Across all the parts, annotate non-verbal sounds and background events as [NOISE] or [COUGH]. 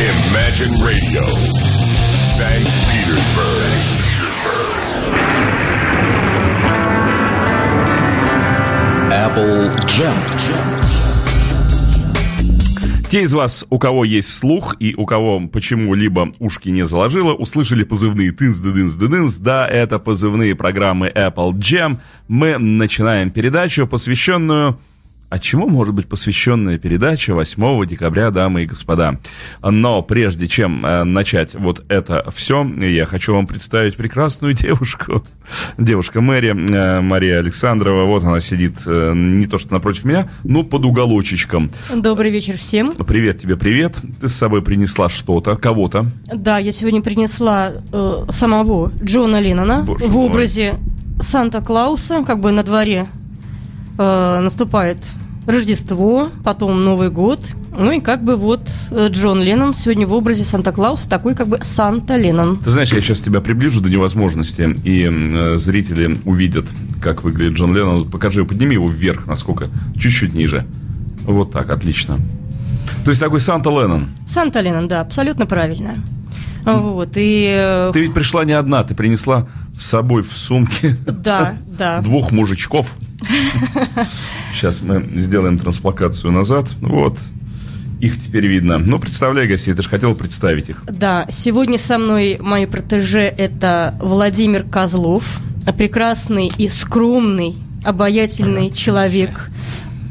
Imagine Radio, St. Petersburg. Apple Jam. Те из вас, у кого есть слух и у кого почему-либо ушки не заложило, услышали позывные тынс дыдынс дыдынс. Да, это позывные программы Apple Jam. Мы начинаем передачу, посвященную а чему может быть посвященная передача 8 декабря, дамы и господа? Но прежде чем э, начать вот это все, я хочу вам представить прекрасную девушку. Девушка Мэри, э, Мария Александрова. Вот она сидит э, не то что напротив меня, но под уголочечком. Добрый вечер всем. Привет тебе, привет. Ты с собой принесла что-то, кого-то. Да, я сегодня принесла э, самого Джона Леннона Боже в образе Санта-Клауса, как бы на дворе э, наступает Рождество, потом Новый год. Ну и как бы вот э, Джон Леннон сегодня в образе Санта-Клауса, такой как бы Санта Леннон. Ты знаешь, я сейчас тебя приближу до невозможности, и э, зрители увидят, как выглядит Джон Леннон. Покажи, подними его вверх, насколько? Чуть-чуть ниже. Вот так, отлично. То есть такой Санта Леннон. Санта Леннон, да, абсолютно правильно. Вот, и... э, Ты ведь пришла не одна, ты принесла с собой в сумке Да, да. [LAUGHS] двух мужичков. [LAUGHS] Сейчас мы сделаем трансплакацию назад. Вот. Их теперь видно. Ну, представляй, гостей, ты же хотел представить их. Да, сегодня со мной мои протеже это Владимир Козлов, прекрасный и скромный, обаятельный человек,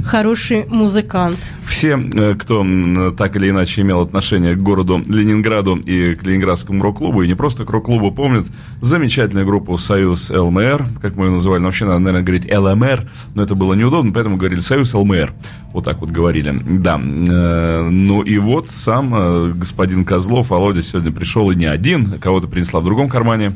хороший музыкант. Все, э, кто так или иначе имел отношение к городу Ленинграду и к Ленинградскому рок-клубу, и не просто к рок-клубу, помнят замечательную группу «Союз ЛМР», как мы ее называли. Но вообще надо, наверное, говорить «ЛМР», но это было неудобно, поэтому говорили «Союз ЛМР». Вот так вот говорили. Да. Э, Ну и вот сам э, господин Козлов, Володя, сегодня пришел и не один, кого-то принесла в другом кармане.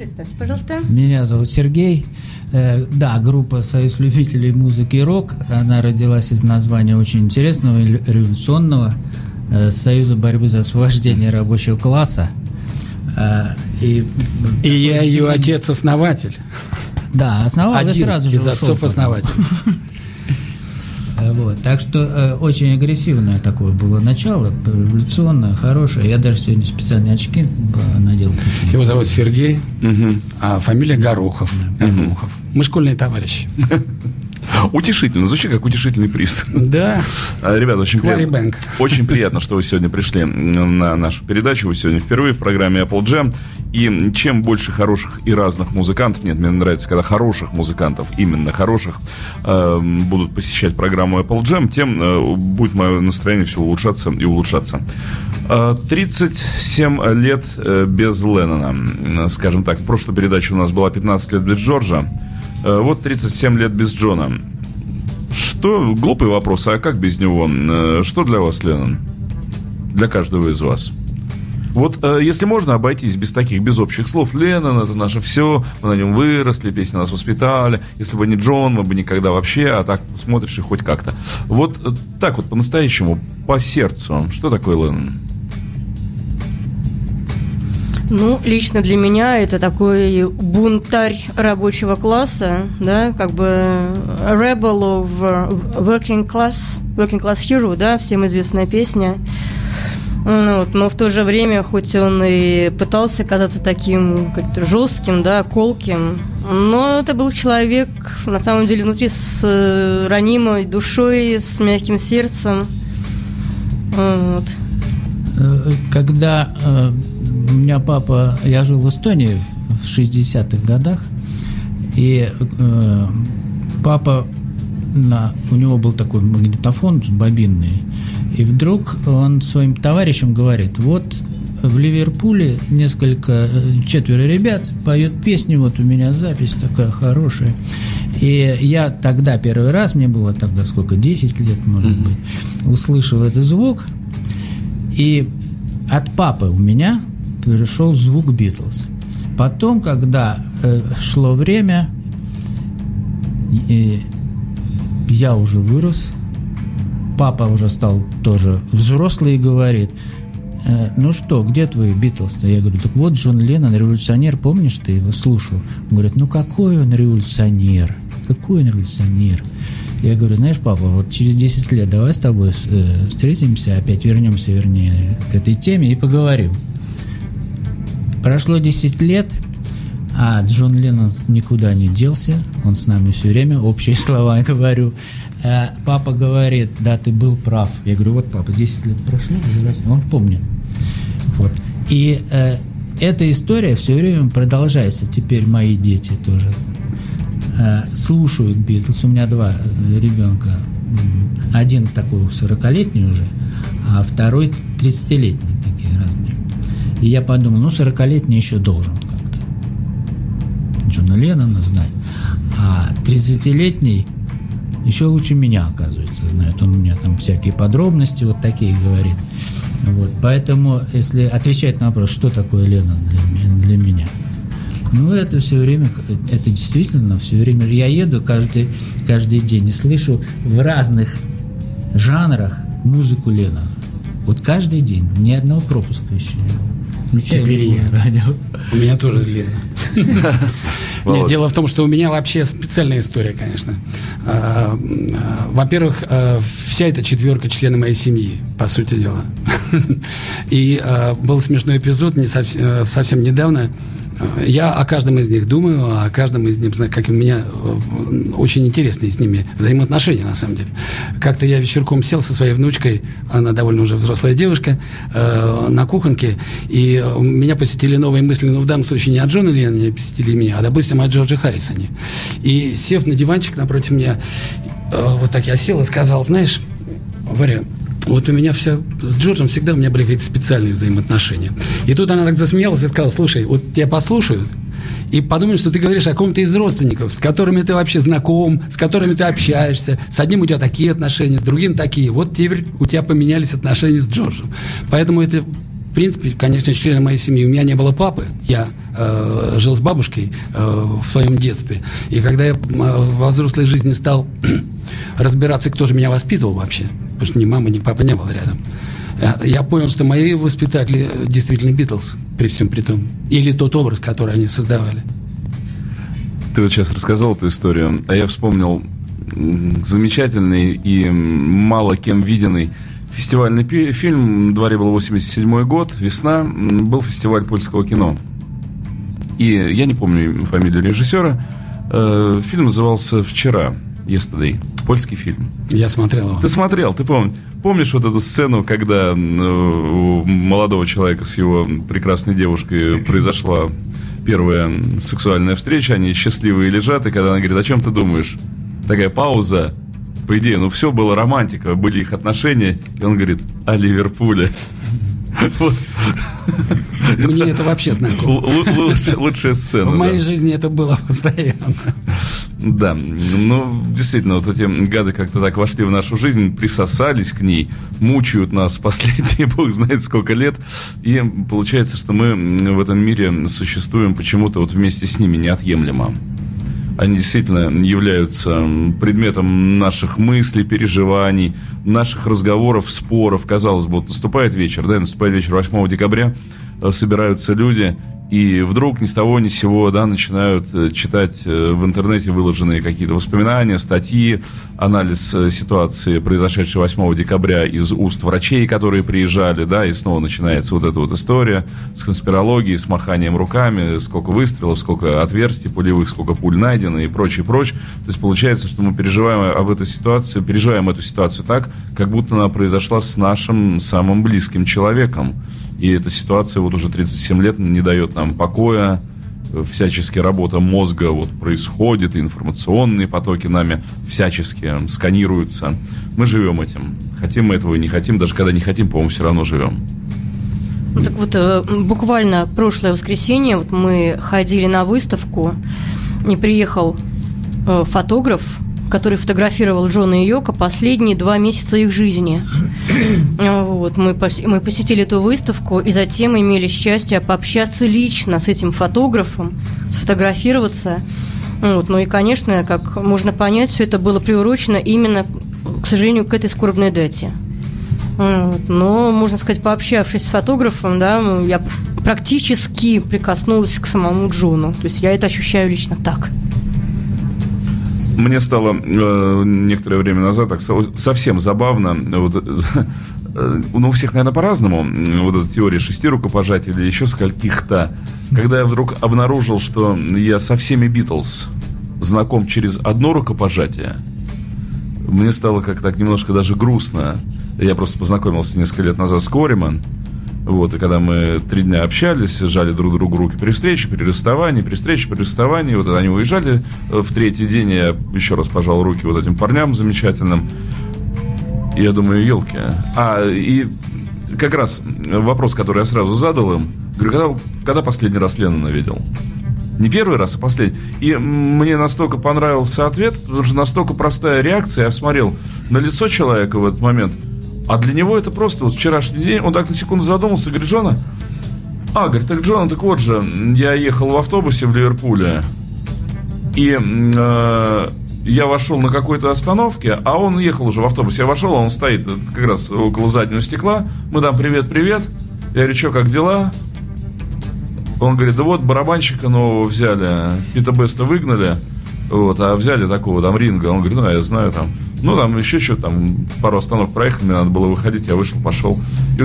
Представьте, пожалуйста. Меня зовут Сергей. Э, Да, группа «Союз любителей музыки и рок». Она родилась из названия очень интересного и лю- революционного э, Союза борьбы за освобождение рабочего класса. Э, И, И я ее отец-основатель. да, основал и Один сразу же из ушел отцов-основателей. Э, Вот, так что э, очень агрессивное такое было начало, революционное, хорошее. Я даже сегодня специальные очки надел. такие. Его зовут Сергей, а фамилия Горохов. Горохов. Мы школьные товарищи. [LAUGHS] Утешительно, звучит как утешительный приз. Да. А, Ребята, очень приятно, Bank. очень приятно, что вы сегодня пришли на нашу передачу. Вы сегодня впервые в программе Apple Jam. И чем больше хороших и разных музыкантов, нет, мне нравится, когда хороших музыкантов, именно хороших, э, будут посещать программу Apple Jam, тем э, будет мое настроение все улучшаться и улучшаться. Э, 37 лет э, без Леннона. Э, Скажем так, в прошлой передаче у нас была 15 лет без Джорджа. Э, Вот 37 лет без Джона. Что, глупый вопрос, а как без него? Э, Что для вас, Леннон? Для каждого из вас. Вот э, если можно обойтись без таких, без общих слов, Леннон это наше все, мы на нем выросли, песни нас воспитали, если бы не Джон, мы бы никогда вообще, а так смотришь и хоть как-то. Вот э, так вот по-настоящему, по сердцу, что такое Леннон? Ну, лично для меня это такой бунтарь рабочего класса, да, как бы rebel of working class, working class hero, да, всем известная песня. Ну, вот, но в то же время, хоть он и пытался казаться таким как-то жестким, да, колким, но это был человек, на самом деле, внутри с э, ранимой душой, с мягким сердцем. Вот. Э, Когда э, у меня папа, я жил в Эстонии в 60-х годах, и э, папа, на, у него был такой магнитофон бобинный, и вдруг он своим товарищам говорит, вот в Ливерпуле несколько, э, четверо ребят поют песни, вот у меня запись такая хорошая. И я тогда первый раз, мне было тогда сколько, 10 лет, может быть, услышал этот звук, и от папы у меня перешел звук Битлз. Потом, когда э, шло время, и я уже вырос, папа уже стал тоже взрослый и говорит, «Э, ну что, где твои Битлз-то? Я говорю, так вот Джон Леннон, революционер, помнишь, ты его слушал? Он говорит, ну какой он революционер? Какой он революционер? Я говорю, знаешь, папа, вот через 10 лет давай с тобой э, встретимся, опять вернемся, вернее, к этой теме и поговорим. Прошло 10 лет, а Джон Леннон никуда не делся, он с нами все время, общие [LAUGHS] слова говорю. Э, папа говорит, да, ты был прав. Я говорю, вот, папа, 10 лет прошло, он помнит. Вот. И э, эта история все время продолжается. Теперь мои дети тоже э, слушают Битлз. У меня два э, ребенка. Один такой 40-летний уже, а второй 30-летний, такие разные. И я подумал, ну, 40-летний еще должен как-то Джона Леннона знать. А 30-летний еще лучше меня, оказывается, знает. Он у меня там всякие подробности вот такие говорит. Вот, поэтому, если отвечать на вопрос, что такое Леннон для, для меня, ну, это все время, это действительно все время. Я еду каждый, каждый день и слышу в разных жанрах музыку Леннона. Вот каждый день, ни одного пропуска еще не было. Теперь я. Радио. У меня тоже длинно. [LAUGHS] Нет, дело в том, что у меня вообще специальная история, конечно. А, а, во-первых, а, вся эта четверка члены моей семьи, по сути дела. [LAUGHS] И был смешной эпизод не совсем, совсем недавно. Я о каждом из них думаю, о каждом из них, как у меня э, очень интересные с ними взаимоотношения, на самом деле. Как-то я вечерком сел со своей внучкой, она довольно уже взрослая девушка, э, на кухонке, и меня посетили новые мысли, но в данном случае не о Джоне Ленноне посетили меня, а, допустим, о Джорджи Харрисоне. И сев на диванчик напротив меня, э, вот так я сел и сказал, знаешь, Варя, вот у меня все, с Джорджем всегда у меня были какие-то специальные взаимоотношения. И тут она так засмеялась и сказала, слушай, вот тебя послушают, и подумают, что ты говоришь о ком-то из родственников, с которыми ты вообще знаком, с которыми ты общаешься. С одним у тебя такие отношения, с другим такие. Вот теперь у тебя поменялись отношения с Джорджем. Поэтому это в принципе, конечно, члены моей семьи. У меня не было папы. Я э, жил с бабушкой э, в своем детстве. И когда я э, во взрослой жизни стал [CLEARS THROAT] разбираться, кто же меня воспитывал вообще, потому что ни мама, ни папа не было рядом, э, я понял, что мои воспитатели действительно Битлз, при всем при том. Или тот образ, который они создавали. Ты вот сейчас рассказал эту историю, а я вспомнил замечательный и мало кем виденный фестивальный фильм. На дворе был 87 год, весна. Был фестиваль польского кино. И я не помню фамилию режиссера. Э, фильм назывался «Вчера», «Yesterday». Польский фильм. Я смотрел его. Ты смотрел, ты помнишь. Помнишь вот эту сцену, когда у молодого человека с его прекрасной девушкой произошла первая сексуальная встреча, они счастливые лежат, и когда она говорит, о чем ты думаешь? Такая пауза, по идее, ну все было романтика, были их отношения, и он говорит, о Ливерпуле. Вот. Мне это вообще знакомо. Лучшая сцена. В моей жизни это было [LAUGHS] постоянно. Да, ну, действительно, вот эти гады как-то так вошли в нашу жизнь, присосались к ней, мучают нас последние, [LAUGHS] бог знает сколько лет, и получается, что мы в этом мире существуем почему-то вот вместе с ними неотъемлемо они действительно являются предметом наших мыслей, переживаний, наших разговоров, споров. Казалось бы, вот наступает вечер, да, наступает вечер 8 декабря, собираются люди, и вдруг ни с того ни с сего да, начинают э, читать э, в интернете выложенные какие-то воспоминания, статьи, анализ э, ситуации, произошедшей 8 декабря из уст врачей, которые приезжали, да, и снова начинается вот эта вот история с конспирологией, с маханием руками, сколько выстрелов, сколько отверстий пулевых, сколько пуль найдено и прочее, прочее. То есть получается, что мы переживаем об этой ситуации, переживаем эту ситуацию так, как будто она произошла с нашим самым близким человеком. И эта ситуация вот уже 37 лет не дает нам покоя, всячески работа мозга вот происходит, информационные потоки нами всячески сканируются. Мы живем этим. Хотим мы этого и не хотим, даже когда не хотим, по-моему, все равно живем. Ну, так вот, э, буквально прошлое воскресенье вот мы ходили на выставку, и приехал э, фотограф который фотографировал Джона и Йока последние два месяца их жизни. Вот, мы, мы посетили эту выставку и затем имели счастье пообщаться лично с этим фотографом, сфотографироваться. Вот, ну и, конечно, как можно понять, все это было приурочено именно, к сожалению, к этой скорбной дате. Вот, но, можно сказать, пообщавшись с фотографом, да, я практически прикоснулась к самому Джону. То есть я это ощущаю лично так. Мне стало э, некоторое время назад так совсем забавно. Вот, э, ну, у всех, наверное, по-разному. Вот эта теория шести рукопожатий или еще скольких-то. Когда я вдруг обнаружил, что я со всеми Битлз знаком через одно рукопожатие, мне стало как так немножко даже грустно. Я просто познакомился несколько лет назад с Кориман. Вот, и когда мы три дня общались, жали друг другу руки при встрече, при расставании, при встрече, при расставании, вот они уезжали э, в третий день, я еще раз пожал руки вот этим парням замечательным. Я думаю, елки. А, и как раз вопрос, который я сразу задал им, говорю, когда, когда последний раз Леннона видел? Не первый раз, а последний. И мне настолько понравился ответ, потому что настолько простая реакция. Я смотрел на лицо человека в этот момент – а для него это просто вот вчерашний день. Он так на секунду задумался, говорит, Джона, а, говорит, так Джона, так вот же, я ехал в автобусе в Ливерпуле, и э, я вошел на какой-то остановке, а он ехал уже в автобусе. Я вошел, а он стоит как раз около заднего стекла. Мы там привет-привет. Я говорю, что, как дела? Он говорит, да вот барабанщика нового взяли, Пита Беста выгнали, вот, а взяли такого там ринга. Он говорит, ну, я знаю там. Ну, там еще что там, пару остановок проехали, мне надо было выходить, я вышел, пошел. И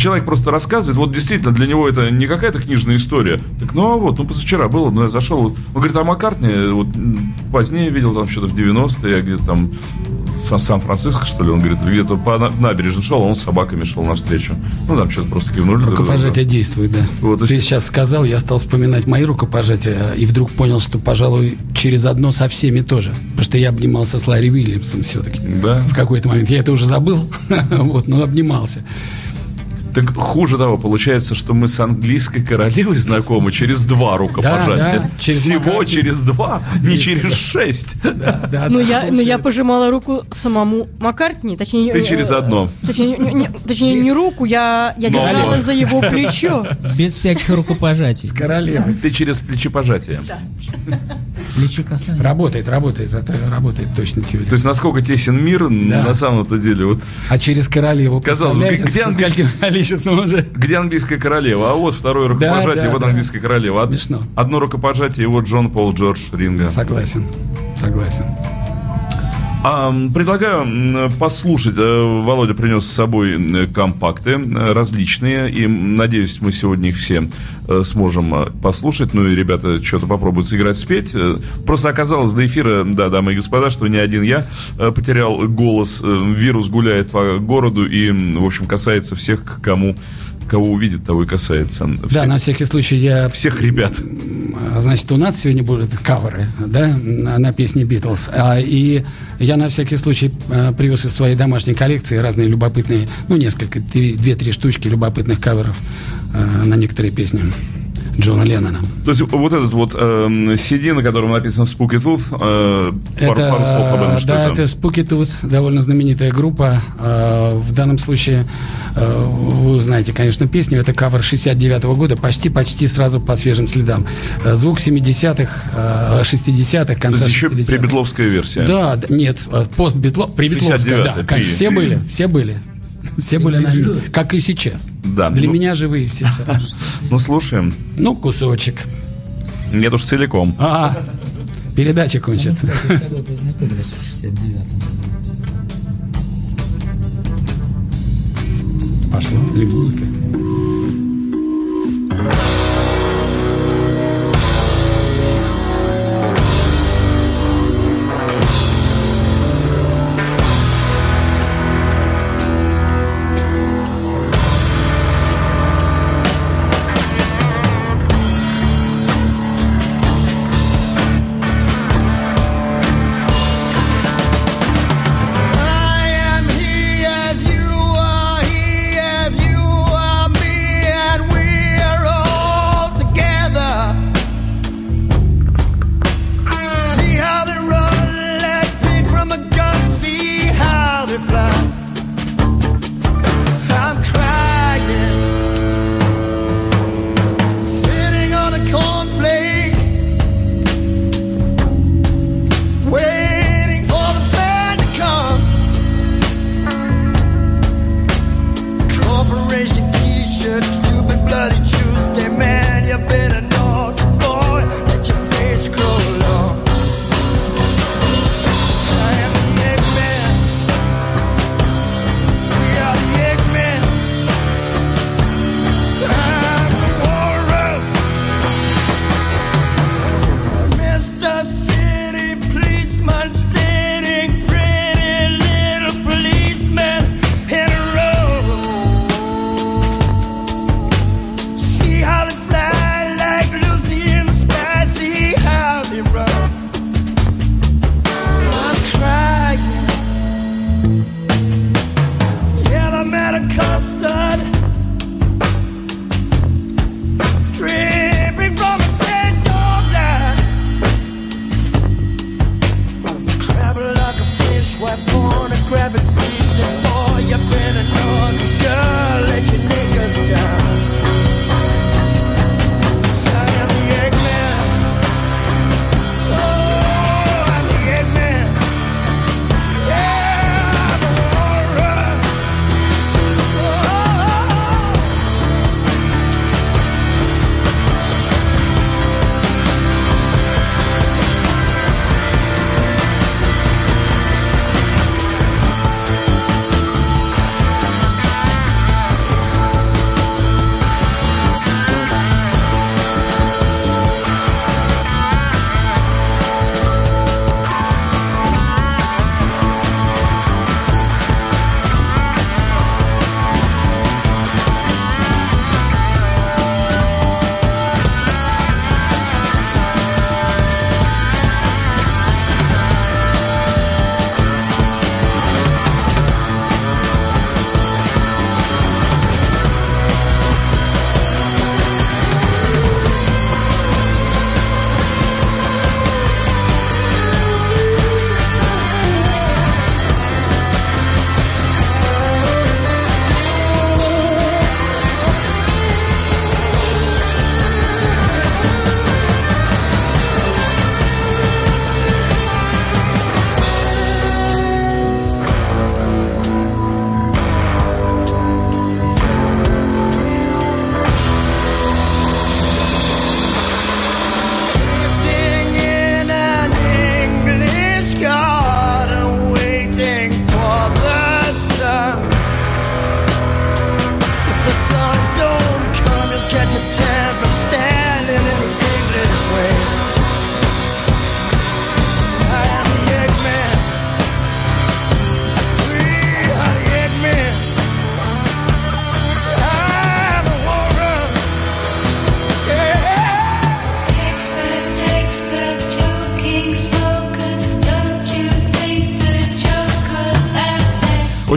человек просто рассказывает, вот действительно для него это не какая-то книжная история. Так, ну, а вот, ну, позавчера было, ну, я зашел. Он говорит, а Маккартни, вот, позднее видел там что-то в 90-е, я где-то там Сан-Франциско, что ли, он говорит, где-то по набережной шел, а он с собаками шел навстречу. Ну, там что-то просто кивнули. Рукопожатие действует, да. Вот, Ты сейчас сказал, я стал вспоминать мои рукопожатия, и вдруг понял, что, пожалуй, через одно со всеми тоже. Потому что я обнимался с Ларри Уильямсом все-таки. Да. В какой-то момент. Я это уже забыл, [LAUGHS] вот, но обнимался. Так хуже того, получается, что мы с английской королевой знакомы через два рукопожатия. Да, да, через Всего Маккартни. через два, не через шесть. Да, да, ну, я, ну, я пожимала руку самому Маккартни. Точнее, Ты через одно. Точнее, не, не, точнее, не руку, я, я держала за его плечо. Без всяких рукопожатий. С королевой. Ты через плечепожатие. Да. Плечи касания. Работает, работает. Это работает точно теория. То есть, насколько тесен мир да. на самом-то деле. Вот... А через королеву. Казалось бы, где английский количеством уже. Где английская королева? А вот второе рукопожатие, да, вот да, английская королева. Смешно. Одно рукопожатие, и вот Джон Пол Джордж Ринга. Согласен, согласен. А, предлагаю послушать. Э, Володя принес с собой компакты э, различные, и надеюсь, мы сегодня их все э, сможем послушать. Ну и ребята что-то попробуют сыграть, спеть. Просто оказалось до эфира, да, дамы и господа, что не один я потерял голос. Вирус гуляет по городу и, в общем, касается всех, кому кого увидит, того и касается. Всех, да, на всякий случай я... Всех ребят. Значит, у нас сегодня будут каверы, да, на, на песни Битлз. А, и я на всякий случай а, привез из своей домашней коллекции разные любопытные, ну, несколько, две-три штучки любопытных каверов а, на некоторые песни. Джона Леннона. То есть вот этот вот э, CD, на котором написано Spooky Tooth, э, это, пару, пару слов об этом, что да, это? это Spooky Tooth, довольно знаменитая группа. Э, в данном случае э, вы узнаете, конечно, песню. Это кавер 69 -го года, почти-почти сразу по свежим следам. Э, звук 70-х, 60-х, конца То есть еще 60-х. прибитловская версия? Да, нет, э, постбитлов, прибитловская, да. Как, все были, все были. Все были на месте. Как и сейчас. Да. Для ну, меня живые все. [LAUGHS] Ну, слушаем. Ну, кусочек. Нет уж целиком. А, передача кончится. Пошло. Или музыка.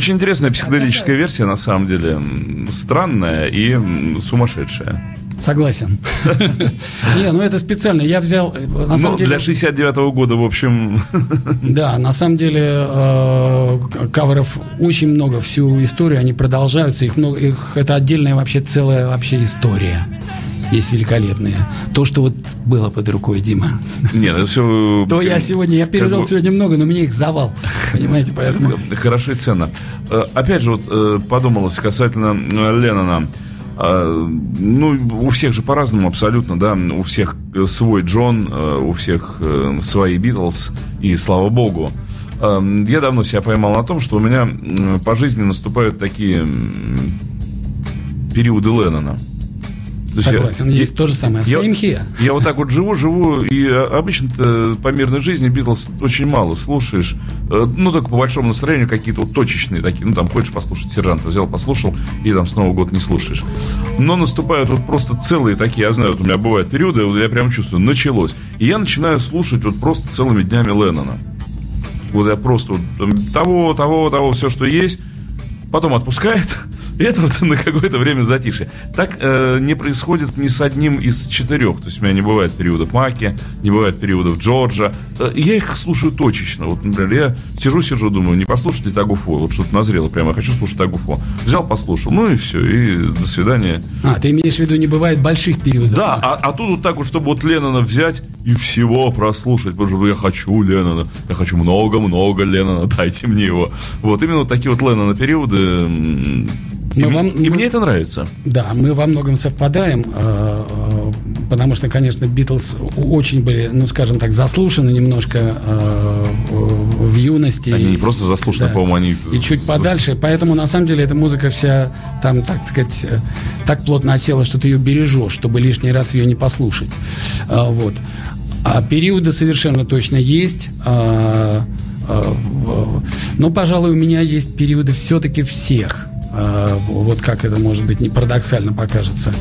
Очень интересная психоделическая версия, на самом деле. Странная и сумасшедшая. Согласен. [LAUGHS] Не, ну это специально. Я взял... Э, на самом ну, деле... для 69-го года, в общем... [LAUGHS] Да, на самом деле э, каверов очень много. Всю историю они продолжаются. Их много. Их это отдельная вообще целая вообще история есть великолепные. То, что вот было под рукой, Дима. Нет, это все... То я сегодня, я пережил сегодня много, но мне их завал. Понимаете, поэтому... Хорошо и ценно. Э, опять же, вот э, подумалось касательно э, Леннона. Ну, у всех же по-разному абсолютно, да. У всех свой Джон, у всех свои Битлз, и слава богу. Я давно себя поймал на том, что у меня по жизни наступают такие периоды Леннона. Согласен, я, есть то же самое. Я, Same here. я вот так вот живу, живу, и обычно по мирной жизни Битлз очень мало слушаешь. Э, ну, только по большому настроению какие-то вот точечные такие. Ну, там хочешь послушать сержанта, взял, послушал, и там снова год не слушаешь. Но наступают вот просто целые такие, я знаю, вот у меня бывают периоды, вот я прям чувствую, началось. И я начинаю слушать вот просто целыми днями Леннона. Вот я просто вот, того, того, того, все, что есть. Потом отпускает, [LAUGHS] и это вот [LAUGHS] на какое-то время затишье. Так э, не происходит ни с одним из четырех. То есть у меня не бывает периодов Маки, не бывает периодов Джорджа. Э, я их слушаю точечно. Вот, например, я сижу-сижу, думаю, не послушать ли Тагуфо? Вот что-то назрело прямо, я хочу слушать Тагуфо. Взял, послушал, ну и все, и до свидания. А, ты имеешь в виду, не бывает больших периодов? Да, а, а тут вот так вот, чтобы вот Леннона взять и всего прослушать, потому что я хочу Леннона, я хочу много-много Леннона, [LAUGHS] дайте мне его. Вот именно вот такие вот Леннона периоды мы и, вам, и мы, мне это нравится. Да, мы во многом совпадаем, э, э, потому что, конечно, Битлз очень были, ну, скажем так, заслушаны немножко э, в юности. Они не просто заслушаны, да. по-моему, они... И чуть подальше, поэтому, на самом деле, эта музыка вся там, так сказать, так плотно осела, что ты ее бережешь, чтобы лишний раз ее не послушать. Вот. А периоды совершенно точно есть. Но, пожалуй, у меня есть периоды все-таки всех Э, вот как это может быть не парадоксально покажется.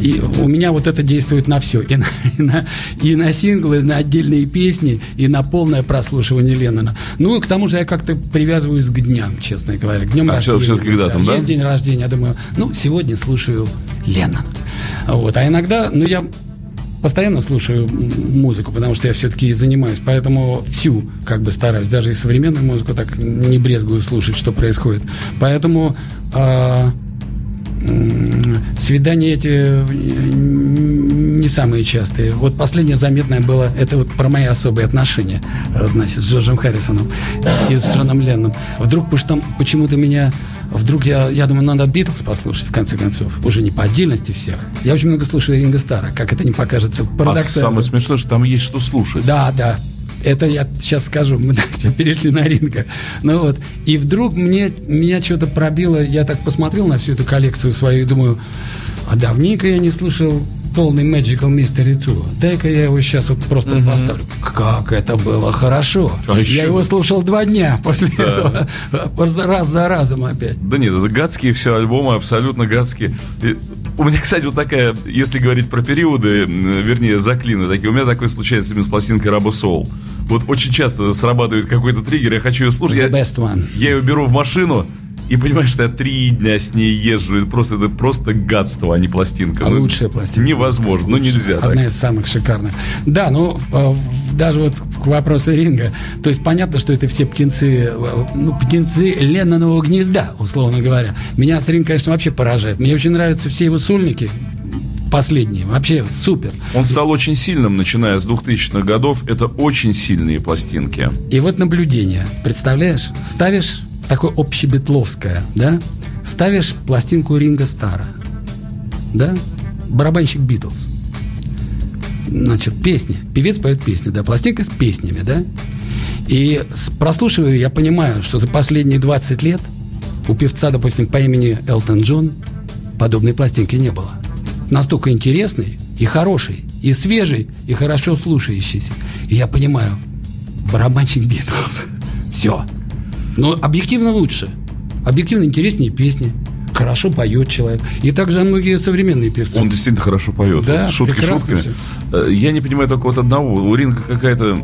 И у меня вот это действует на все. И на, и на, и на синглы, и на отдельные песни, и на полное прослушивание Леннона. Ну и к тому же я как-то привязываюсь к дням, честно говоря. К днем а рождения. Все-таки когда там, да? Есть день рождения, я думаю, ну, сегодня слушаю Леннона. Вот. А иногда, ну, я постоянно слушаю музыку, потому что я все-таки занимаюсь, поэтому всю как бы стараюсь, даже и современную музыку так не брезгую слушать, что происходит. Поэтому э, свидания эти э, не самые частые. Вот последнее заметное было, это вот про мои особые отношения, э, значит, с Джорджем Харрисоном и с Джоном Ленном. Вдруг почему-то меня Вдруг я, я думаю, надо Битлз послушать, в конце концов. Уже не по отдельности всех. Я очень много слушаю Ринга Стара, как это не покажется парадоксально. А самое смешное, что там есть что слушать. Да, да. Это я сейчас скажу, мы перешли на ринга. Ну вот. И вдруг мне, меня что-то пробило, я так посмотрел на всю эту коллекцию свою и думаю, а давненько я не слушал полный Magical Mystery Tour. Дай-ка я его сейчас вот просто угу. поставлю. Как это было хорошо. А еще... Я его слушал два дня после да. этого. Раз за разом опять. Да нет, это гадские все альбомы, абсолютно гадские. И у меня, кстати, вот такая, если говорить про периоды, вернее, заклины такие, у меня такое случается именно с пластинкой Рабо Soul. Вот очень часто срабатывает какой-то триггер, я хочу ее слушать. The я, best one. я ее беру в машину, и понимаешь, что я три дня с ней езжу. Это просто, это просто гадство, а не пластинка. А ну, лучшая пластинка. Невозможно, ну нельзя. Одна так. из самых шикарных. Да, ну э, даже вот к вопросу ринга. То есть понятно, что это все птенцы, э, ну, птенцы Леннонового гнезда, условно говоря. Меня с ринг, конечно, вообще поражает. Мне очень нравятся все его сольники, последние. Вообще супер. Он стал очень сильным, начиная с 2000-х годов. Это очень сильные пластинки. И вот наблюдение. Представляешь? Ставишь такое общебетловское, да, ставишь пластинку Ринга Стара, да, барабанщик Битлз, значит, песни, певец поет песни, да, пластинка с песнями, да, и прослушиваю, я понимаю, что за последние 20 лет у певца, допустим, по имени Элтон Джон подобной пластинки не было. Настолько интересный и хороший, и свежий, и хорошо слушающийся. И я понимаю, барабанщик Битлз. [LAUGHS] Все. Но объективно лучше. Объективно интереснее песни. Хорошо поет человек. И также многие современные певцы. Он действительно хорошо поет. Да, вот шутки шутками. Все. Э, я не понимаю только вот одного. У Ринга какая-то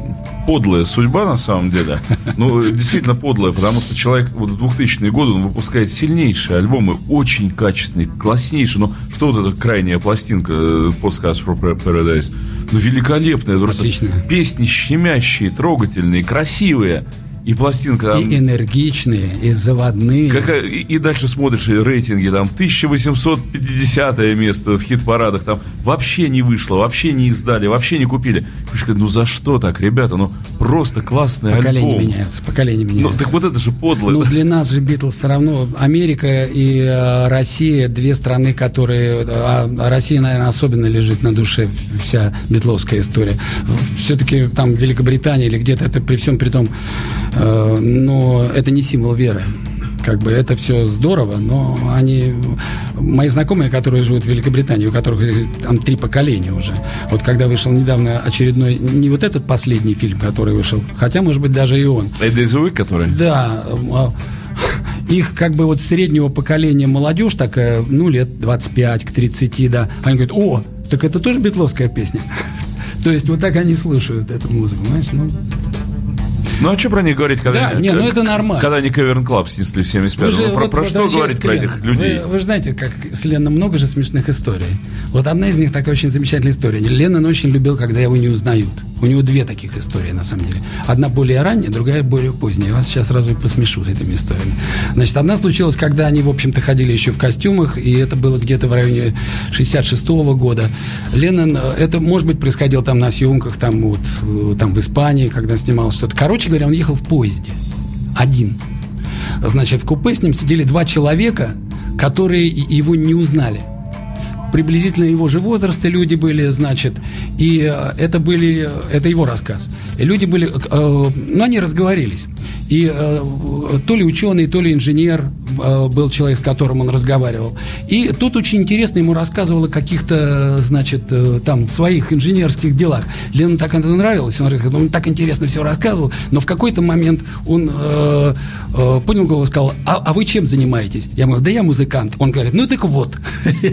подлая судьба на самом деле. Ну, действительно подлая, потому что человек вот в 2000-е годы он выпускает сильнейшие альбомы, очень качественные, класснейшие. Но что вот эта крайняя пластинка Podcast for Paradise? Ну, великолепная. Отлично. Песни щемящие, трогательные, красивые. И пластинка там... И энергичные, и заводные. Какая, и, и дальше смотришь и рейтинги, там 1850 место в хит-парадах, там вообще не вышло, вообще не издали, вообще не купили. Ну за что так, ребята, ну просто классный поколение альбом. меняется, поколение ну, меняется. Ну так вот это же подло. Ну для нас же Битлз все равно Америка и э, Россия, две страны, которые... А, а Россия, наверное, особенно лежит на душе вся битловская история. Все-таки там Великобритания или где-то, это при всем при том Э, но это не символ веры. Как бы это все здорово, но они, мои знакомые, которые живут в Великобритании, у которых там три поколения уже, вот когда вышел недавно очередной, не вот этот последний фильм, который вышел, хотя, может быть, даже и он. Week, который? Да, а, их как бы вот среднего поколения молодежь такая, ну, лет 25 к 30, да, они говорят, о, так это тоже битловская песня. [LAUGHS] То есть вот так они слушают эту музыку, знаешь, ну, ну а что про них говорить, когда да, они, не, ну это нормально. Когда они Cavern Club снесли в 75 ну, про, вот, про что говорить про этих людей? Вы, вы же знаете, как с Ленноном много же смешных историй. Вот одна из них такая очень замечательная история. Леннон очень любил, когда его не узнают. У него две таких истории, на самом деле. Одна более ранняя, другая более поздняя. Я вас сейчас сразу и посмешу с этими историями. Значит, одна случилась, когда они, в общем-то, ходили еще в костюмах, и это было где-то в районе 66-го года. Леннон, э, это, может быть, происходило там на съемках, там вот, э, там в Испании, когда снимал что-то. Короче говоря, он ехал в поезде. Один. Значит, в купе с ним сидели два человека, которые его не узнали приблизительно его же возраста люди были, значит, и э, это были, это его рассказ. И люди были, э, ну, они разговорились. И э, то ли ученый, то ли инженер э, был человек, с которым он разговаривал. И тут очень интересно ему рассказывал о каких-то, значит, э, там, своих инженерских делах. Лену так это нравилось, он, он так интересно все рассказывал, но в какой-то момент он э, э, понял голос и сказал, а, а вы чем занимаетесь? Я говорю, да я музыкант. Он говорит, ну так вот.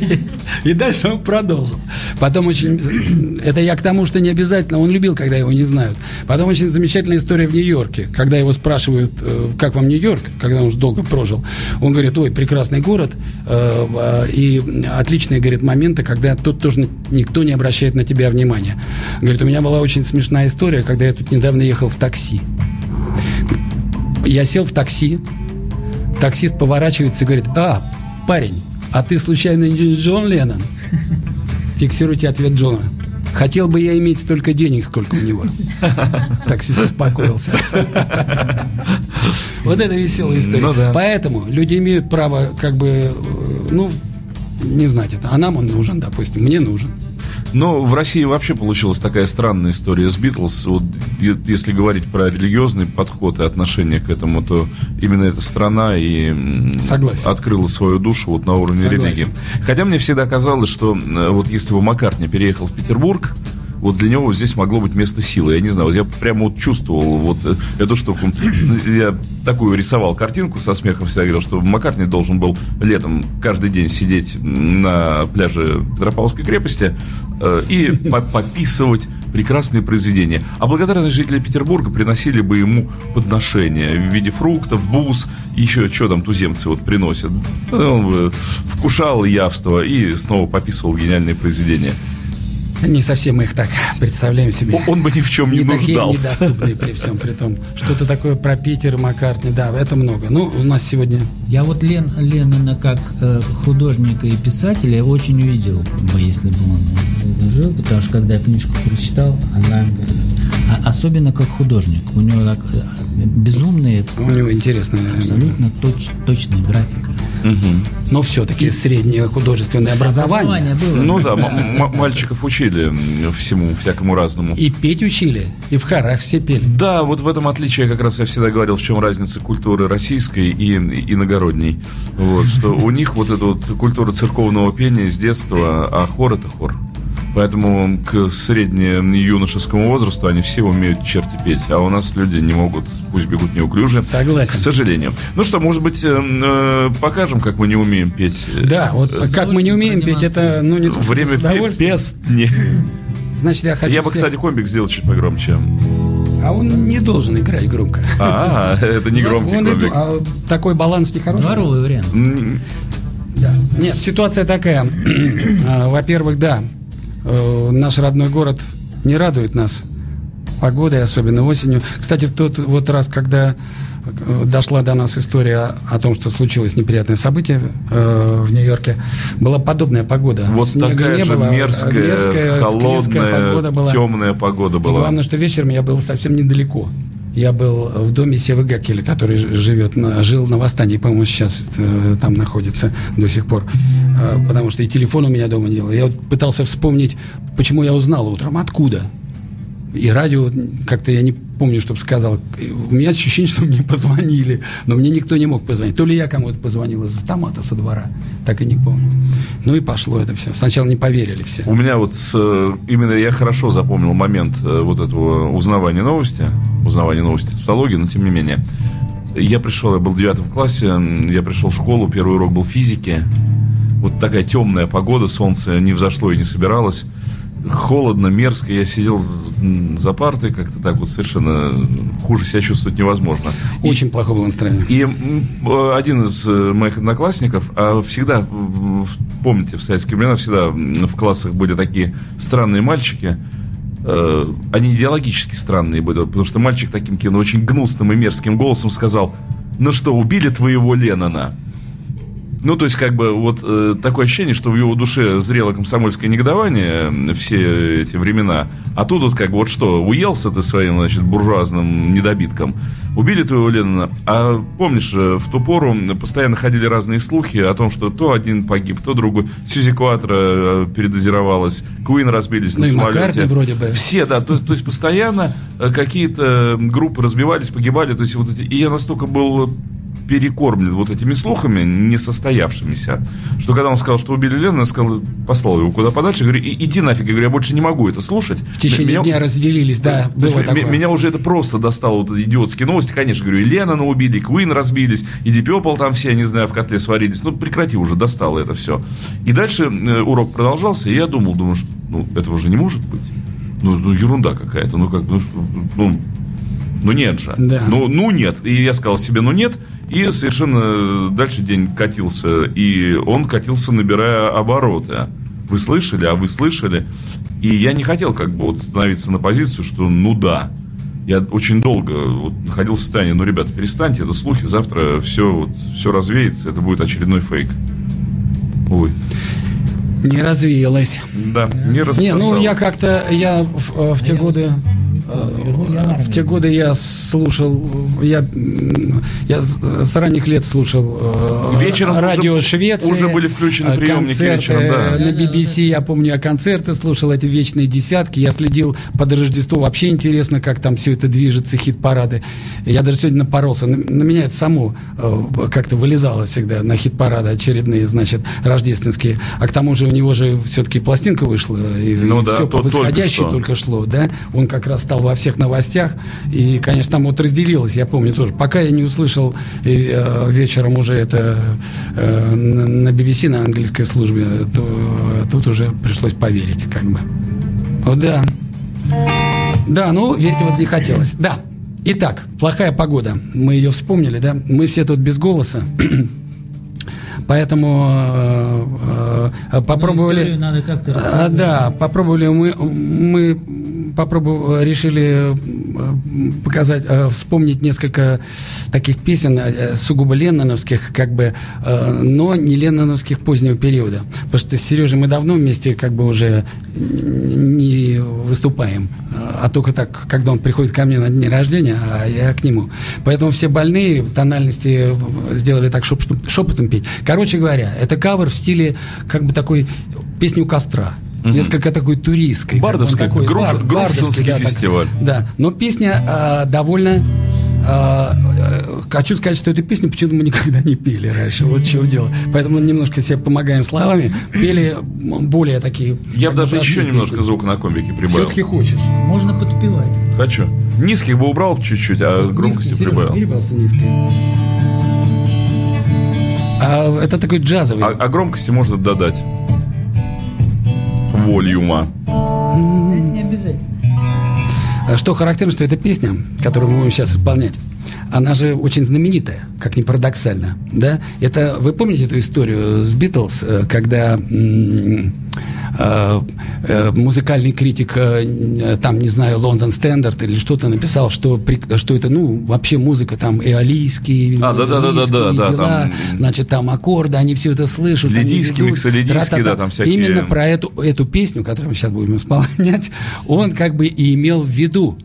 [LAUGHS] И дальше он продолжил. Потом очень... Это я к тому, что не обязательно. Он любил, когда его не знают. Потом очень замечательная история в Нью-Йорке. Когда его спрашивают, э, как вам Нью-Йорк, когда он уже долго прожил. Он говорит, ой, прекрасный город. Э, и отличные, говорит, моменты, когда тут тоже никто не обращает на тебя внимания. Говорит, у меня была очень смешная история, когда я тут недавно ехал в такси. Я сел в такси, таксист поворачивается и говорит, а, парень, а ты случайно не Джон Леннон? [LAUGHS] Фиксируйте ответ Джона. Хотел бы я иметь столько денег, сколько у него. Таксист успокоился. Вот это веселая история. Ну. Поэтому люди имеют право, как бы, э, ну, не знать это. А нам он нужен, допустим. Мне нужен. Но в России вообще получилась такая странная история с Битлз. Вот, если говорить про религиозный подход и отношение к этому, то именно эта страна и Согласен. открыла свою душу вот на уровне Согласен. религии. Хотя мне всегда казалось, что э, вот если бы Маккартни переехал в Петербург, вот для него здесь могло быть место силы. Я не знаю, вот я прямо вот чувствовал вот э, эту штуку. Я такую рисовал картинку со смехом всегда говорил, что Маккартни должен был летом каждый день сидеть на пляже Петропавловской крепости э, и пописывать прекрасные произведения. А благодарные жители Петербурга приносили бы ему подношения в виде фруктов, бус, еще что там туземцы вот приносят. Он вкушал явство и снова пописывал гениальные произведения. [LAUGHS] Не совсем мы их так представляем себе. Он бы ни в чем не, не нуждался. Такие недоступные при всем при том. Что-то такое про Питер, Маккартни, да, это много. Ну, у нас сегодня... Я вот Лен, Леннона как э, художника и писателя очень увидел бы, если бы он жил, потому что когда я книжку прочитал, она а, особенно как художник. У него так э, безумные... У него интересная... Абсолютно точ, точная графика. Угу. Но все-таки среднее художественное образование. образование было. Ну да, мальчиков учили всему, всякому разному. И петь учили, и в хорах все пели. Да, вот в этом отличие как раз я всегда говорил, в чем разница культуры российской и иногородней. Вот, что у них вот эта вот культура церковного пения с детства, а хор это хор. Поэтому к среднему юношескому возрасту они все умеют черти петь, а у нас люди не могут, пусть бегут неуклюже. Согласен. К сожалению. Ну что, может быть, э, э покажем, как мы не умеем петь? Да, вот э, как мы не умеем петь, это ну не Время песни. Значит, я хочу. Я бы, кстати, комбик сделал чуть погромче. А он не должен играть громко. А, это не громкий он комбик. А такой баланс нехороший. Дворовый вариант. Да. Нет, ситуация такая. А, во-первых, да, Э, наш родной город не радует нас погодой, особенно осенью. Кстати, в тот вот раз, когда дошла до нас история о том, что случилось неприятное событие э, в Нью-Йорке, была подобная погода. Вот Снега такая не же было, мерзкая, мерзкая холодная, погода была. темная погода была. И главное, что вечером я был совсем недалеко. Я был в доме Севы Гакеля, который живет на, жил на Восстании, по-моему, сейчас э, там находится до сих пор. Э, потому что и телефон у меня дома не было. Я вот пытался вспомнить, почему я узнал утром, откуда. И радио, как-то я не помню, чтобы сказал. У меня ощущение, что мне [LAUGHS] позвонили, но мне никто не мог позвонить. То ли я кому-то позвонил из автомата со двора, так и не помню. Ну и пошло это все. Сначала не поверили все. У меня вот с, именно я хорошо запомнил момент э, вот этого узнавания новости, узнавания новости цитологии, но тем не менее. Я пришел, я был в девятом классе, я пришел в школу, первый урок был физики. Вот такая темная погода, солнце не взошло и не собиралось холодно, мерзко. Я сидел за партой, как-то так вот совершенно хуже себя чувствовать невозможно. Очень и, плохое было настроение. И один из э, моих одноклассников, а всегда, помните, в советские времена всегда в классах были такие странные мальчики, э, они идеологически странные были, потому что мальчик таким кино очень гнусным и мерзким голосом сказал, ну что, убили твоего Леннона? Ну, то есть, как бы, вот э, такое ощущение, что в его душе зрело комсомольское негодование все эти времена. А тут вот как бы, вот что, уелся ты своим, значит, буржуазным недобитком. Убили твоего Ленина. А помнишь, э, в ту пору постоянно ходили разные слухи о том, что то один погиб, то другой. Сьюзи Куатра э, передозировалась, Куин разбились ну, на самолете. вроде бы. Все, да. То, то есть, постоянно э, какие-то группы разбивались, погибали. То есть, вот эти... И я настолько был перекормлен вот этими слухами несостоявшимися, что когда он сказал, что убили Ленина, я сказал, послал его куда подальше, говорю, иди нафиг, я говорю, я больше не могу это слушать. В течение меня, дня разделились, да, было есть, такое. Меня уже это просто достало, вот идиотские новости, конечно, говорю, и Ленина убили, и Куин разбились, и Дипепл там все, не знаю, в котле сварились, ну прекрати уже, достало это все. И дальше э, урок продолжался, и я думал, думаю, что ну, этого уже не может быть. Ну, ну ерунда какая-то, ну как, ну, ну ну нет же. Да. Ну, ну нет. И я сказал себе, ну нет. И совершенно дальше день катился. И он катился, набирая обороты. Вы слышали, а вы слышали. И я не хотел как бы вот становиться на позицию, что ну да. Я очень долго вот находил в состоянии, ну, ребята, перестаньте, это слухи, завтра все, вот, все развеется, это будет очередной фейк. Увы. Не развеялась. Да, не рассосалась. Не, ну я как-то, я в, в те годы Э, в те годы я слушал, я, я с ранних лет слушал э, вечером радио уже, Швеции. Уже были включены э, приемники концерты вечером, да. На BBC, я помню, я концерты слушал, эти вечные десятки. Я следил под Рождество. Вообще интересно, как там все это движется, хит-парады. Я даже сегодня напоролся. На, на меня это само как-то вылезало всегда на хит-парады очередные, значит, рождественские. А к тому же у него же все-таки пластинка вышла. И, ну, и да, все по восходящей только, только шло, да? Он как раз стал стал во всех новостях. И, конечно, там вот разделилось, я помню тоже. Пока я не услышал э, вечером уже это э, на BBC, на английской службе, то тут уже пришлось поверить, как бы. Вот да. Да, ну, верить вот не хотелось. Да. Итак, плохая погода. Мы ее вспомнили, да? Мы все тут без голоса. [CLEARS THROAT] Поэтому э, э, попробовали... Надо как-то э, да, попробовали мы, мы попробовали, решили э, показать, э, вспомнить несколько таких песен э, сугубо ленноновских, как бы, но не ленноновских позднего периода. Потому что с Сережей мы давно вместе как бы уже не выступаем, а только так, когда он приходит ко мне на день рождения, а я к нему. Поэтому все больные тональности сделали так шепотом, шепотом петь. Короче говоря, это кавер в стиле как бы такой песни у костра угу. несколько такой туристской. Бардовский, такой, Груш, бар, Грушинский да, фестиваль. Так, да, но песня а, довольно а, э, хочу сказать, что эту песню почему-то мы никогда не пели раньше. Вот в чем дело. Поэтому немножко себе помогаем словами. Пели более такие... Я бы даже еще песни. немножко звука на комбике прибавил. Все-таки хочешь. Можно подпевать. Хочу. Низких бы убрал чуть-чуть, а громкости Низкий, прибавил. Или просто низкие. А, это такой джазовый. А, а громкости можно додать волюма. Не обязательно. А что характерно, что эта песня, которую мы будем сейчас исполнять, она же очень знаменитая, как ни парадоксально, да? Это, вы помните эту историю с Битлз, э, когда Э, э, музыкальный критик, там, не знаю, Лондон Стендарт или что-то написал, что, что это, ну, вообще музыка там эолийские, а, да, да, да, да, да, дела, там... значит, там аккорды, они все это слышат. Лидийский, миксолидийский, да, там всякие... Именно про эту, эту песню, которую мы сейчас будем исполнять, [LAUGHS] он как бы и имел в виду.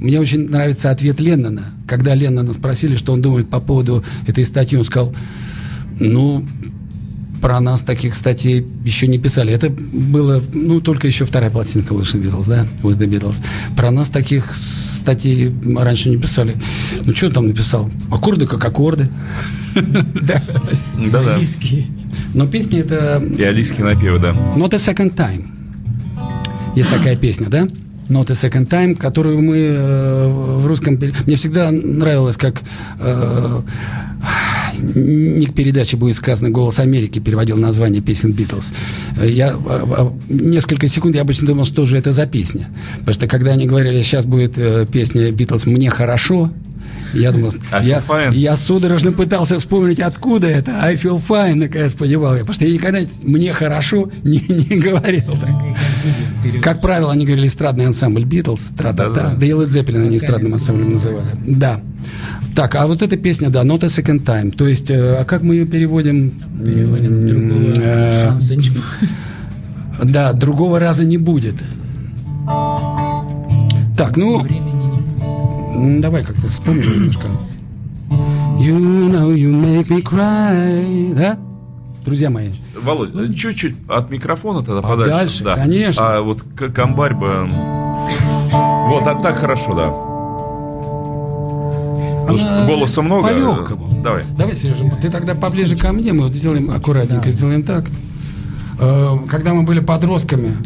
Мне очень нравится ответ Леннона. Когда Леннона спросили, что он думает по поводу этой статьи, он сказал, ну, про нас таких статей еще не писали. Это было, ну, только еще вторая пластинка вышла Beatles, да, With the Beatles. Про нас таких статей раньше не писали. Ну, что он там написал? Аккорды как аккорды. Да. Да-да. Но песня это... И алийские напевы, да. Not a second time. Есть такая песня, да? A Second Time, которую мы э, в русском... Мне всегда нравилось, как э, Ник передачи будет сказано «Голос Америки» переводил название песен Битлз. Я, а, а, несколько секунд я обычно думал, что же это за песня. Потому что когда они говорили, сейчас будет э, песня Битлз «Мне хорошо», я думал, я, я судорожно пытался вспомнить, откуда это. I feel fine, наконец понимал я. Потому что я никогда мне хорошо не, не говорил. Так. Как правило, они говорили эстрадный ансамбль Битлз, тра-та-та. Да и Led Zeppelin они эстрадным ансамблем называли. Да. Так, а вот эта песня, да, Not a Second Time. То есть, э, а как мы ее переводим? Переводим другого э, шанса не будет. [LAUGHS] Да, другого раза не будет. Так, ну... Давай как-то вспомним немножко. You know you make me cry. Да? Друзья мои. Володь, ну, чуть-чуть от микрофона тогда а подальше. Дальше, да. конечно. А вот комбарь бы... Вот, а так хорошо, да. Она голоса много. По-легкому. Давай. Давай, Сережа, ты тогда поближе ко мне, мы вот сделаем аккуратненько, да. сделаем так. Э, когда мы были подростками,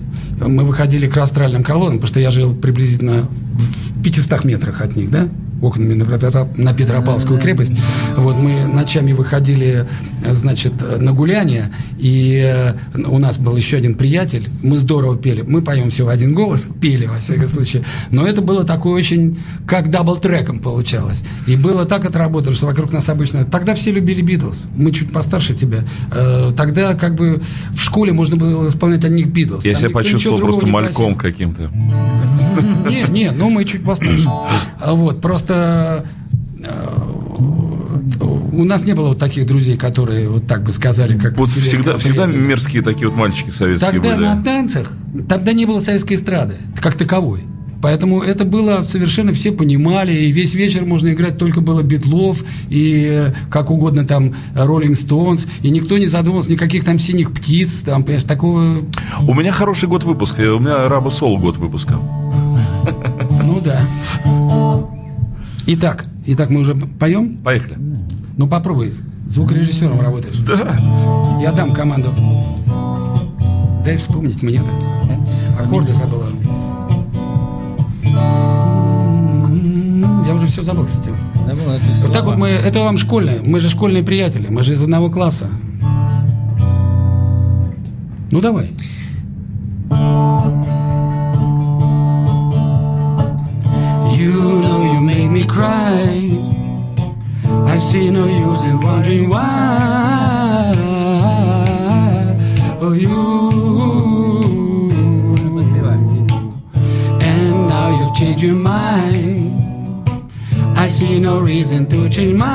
мы выходили к растральным колоннам, потому что я жил приблизительно в 500 метрах от них, да? Окнами на Петропавловскую крепость. Вот мы ночами выходили, значит, на гуляние, и э, у нас был еще один приятель, мы здорово пели. Мы поем все в один голос, пели, во всяком случае. Но это было такое очень, как double-track ом получалось. И было так отработано, что вокруг нас обычно... Тогда все любили Битлз, мы чуть постарше тебя. Э, тогда как бы в школе можно было исполнять одних Битлз. Я себя почувствовал просто мальком каким-то. Не, не, ну мы чуть постарше. Вот, просто э, у нас не было вот таких друзей, которые вот так бы сказали, как вот всегда, всегда мерзкие такие вот мальчики советские Тогда были. на танцах, тогда не было советской эстрады, как таковой. Поэтому это было совершенно все понимали, и весь вечер можно играть только было Битлов, и э, как угодно там Роллинг Стоунс, и никто не задумывался никаких там синих птиц, там, понимаешь, такого... У меня хороший год выпуска, у меня Раба Сол год выпуска. Ну да. Итак, итак, мы уже поем? Поехали. Ну попробуй. Звукорежиссером работаешь. Да. Я дам команду. Дай вспомнить мне. Да? Аккорды забыла. Я уже все забыл, кстати. вот так вот мы, это вам школьные, мы же школьные приятели, мы же из одного класса. Ну давай. You know you make me cry. I see no use in wondering why. Oh, you. And now you've changed your mind. I see no reason to change mine.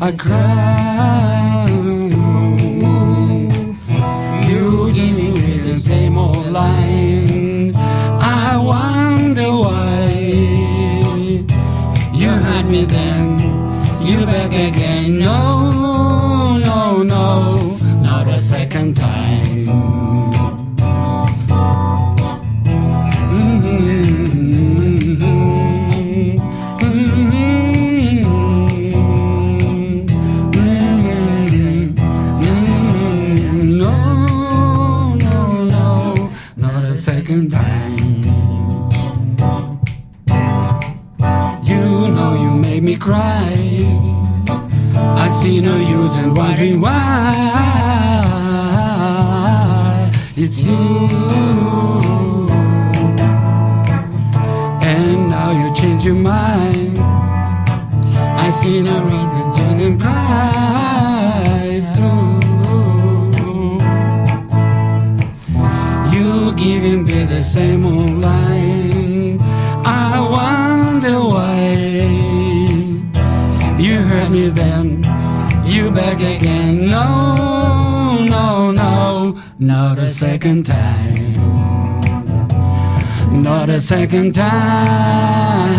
I cry. You give me the same old line. Me then, wondering why. It's you. And now you change your mind. I see no reason to cry. It's true. You giving me the same old line. Back again. No, no, no, not a second time. Not a second time.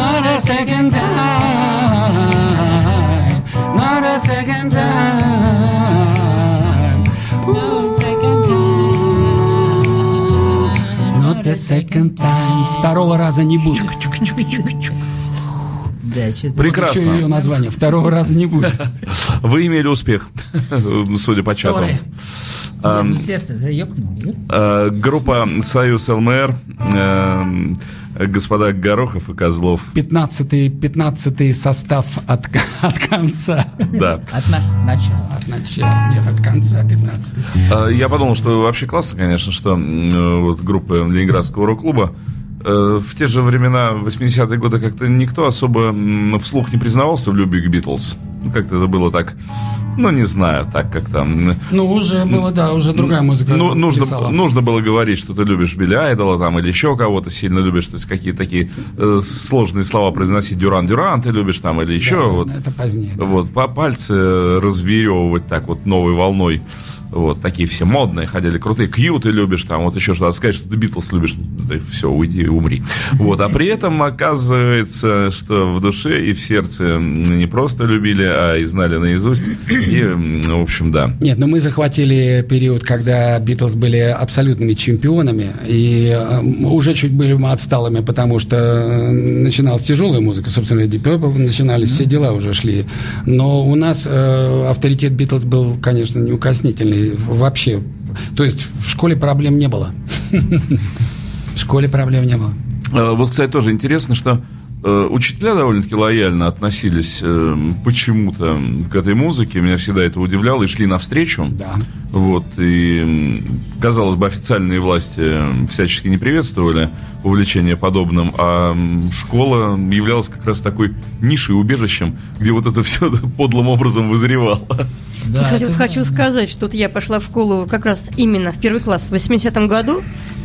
Not a second time. Not a second time. No second time. Not a second time. Второго раза не будет. Да, что-то- Прекрасно. Еще ее название. Второго раза не будет. [LAUGHS] Вы имели успех, [LAUGHS] судя по чату. Ну, сердце заёкнуло. ёп. Э, Группа «Союз ЛМР», э, господа Горохов и Козлов. 15 15 состав от, от конца. Да. От на- начала. От начала. Нет, от конца 15 Э, Я подумал, что вообще классно, конечно, что э, вот группа Ленинградского рок-клуба в те же времена, 80-е годы, как-то никто особо вслух не признавался в любви к Битлз. Ну, как-то это было так, ну, не знаю, так как там... Ну, уже было, да, уже другая музыка Ну, нужно, писала. нужно было говорить, что ты любишь Билли Айдола там, или еще кого-то сильно любишь, то есть какие-то такие э, сложные слова произносить, Дюран-Дюран ты любишь там, или еще. Да, вот. Это позднее. да. Вот, по пальцы разверевывать так вот новой волной. Вот, такие все модные, ходили крутые, Кью ты любишь, там, вот еще что-то сказать, что ты Битлз любишь, ты все, уйди и умри. Вот, а при этом оказывается, что в душе и в сердце не просто любили, а и знали наизусть, и, в общем, да. Нет, но мы захватили период, когда Битлз были абсолютными чемпионами, и уже чуть были мы отсталыми, потому что э, начиналась тяжелая музыка, собственно, Deep Purple начинались, все дела уже шли. Но у нас э, авторитет Битлз был, конечно, неукоснительный вообще. То есть в школе проблем не было. В школе проблем не было. А, вот, кстати, тоже интересно, что Э, учителя довольно-таки лояльно относились э, почему-то к этой музыке. Меня всегда это удивляло и шли навстречу. Да. Вот, и, казалось бы, официальные власти всячески не приветствовали увлечение подобным, а школа являлась как раз такой нишей, убежищем, где вот это все [LAUGHS] подлым образом вызревало. Да, Кстати, вот хочу сказать, что вот я пошла в школу как раз именно в первый класс в 80-м году.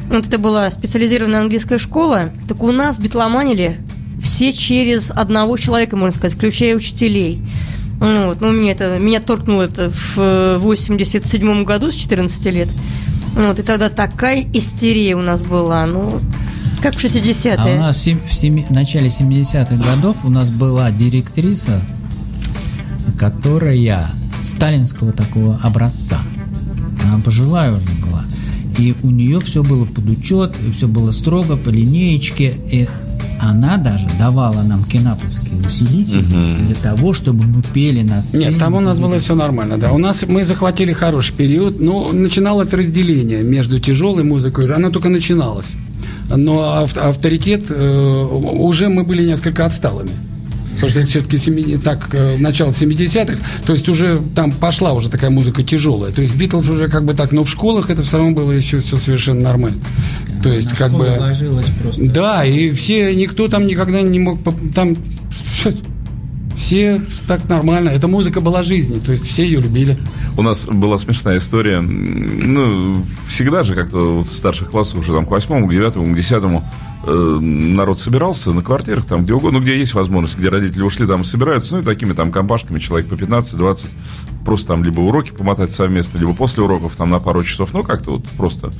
Вот это была специализированная английская школа. Так у нас битломанили все через одного человека, можно сказать, включая учителей. Ну, вот, ну, мне это, меня торкнуло это в 87 году с 14 лет. Ну, вот, и тогда такая истерия у нас была, ну, как в 60-е. А у нас в, в, семи, в начале 70-х годов у нас была директриса, которая сталинского такого образца. Она пожилая уже была. И у нее все было под учет, все было строго, по линеечке. И она даже давала нам кинаповские усилители угу. для того, чтобы мы пели на сцене. Нет, там у нас было все нормально, да. У нас мы захватили хороший период, но начиналось разделение между тяжелой музыкой, она только начиналась. Но авторитет э, уже мы были несколько отсталыми. Потому что все-таки так, э, начало 70-х, то есть уже там пошла уже такая музыка тяжелая. То есть Битлз уже как бы так, но в школах это все равно было еще все совершенно нормально. То есть, как бы. Просто. Да, и все, никто там никогда не мог. Там все так нормально. Эта музыка была жизни, то есть все ее любили. У нас была смешная история. Ну, всегда же как-то в старших классах уже там к восьмому, к девятому, к десятому народ собирался на квартирах, там где угодно, ну, где есть возможность, где родители ушли, там собираются, ну и такими там компашками, человек по 15-20, просто там либо уроки помотать совместно, либо после уроков там на пару часов, ну как-то вот просто.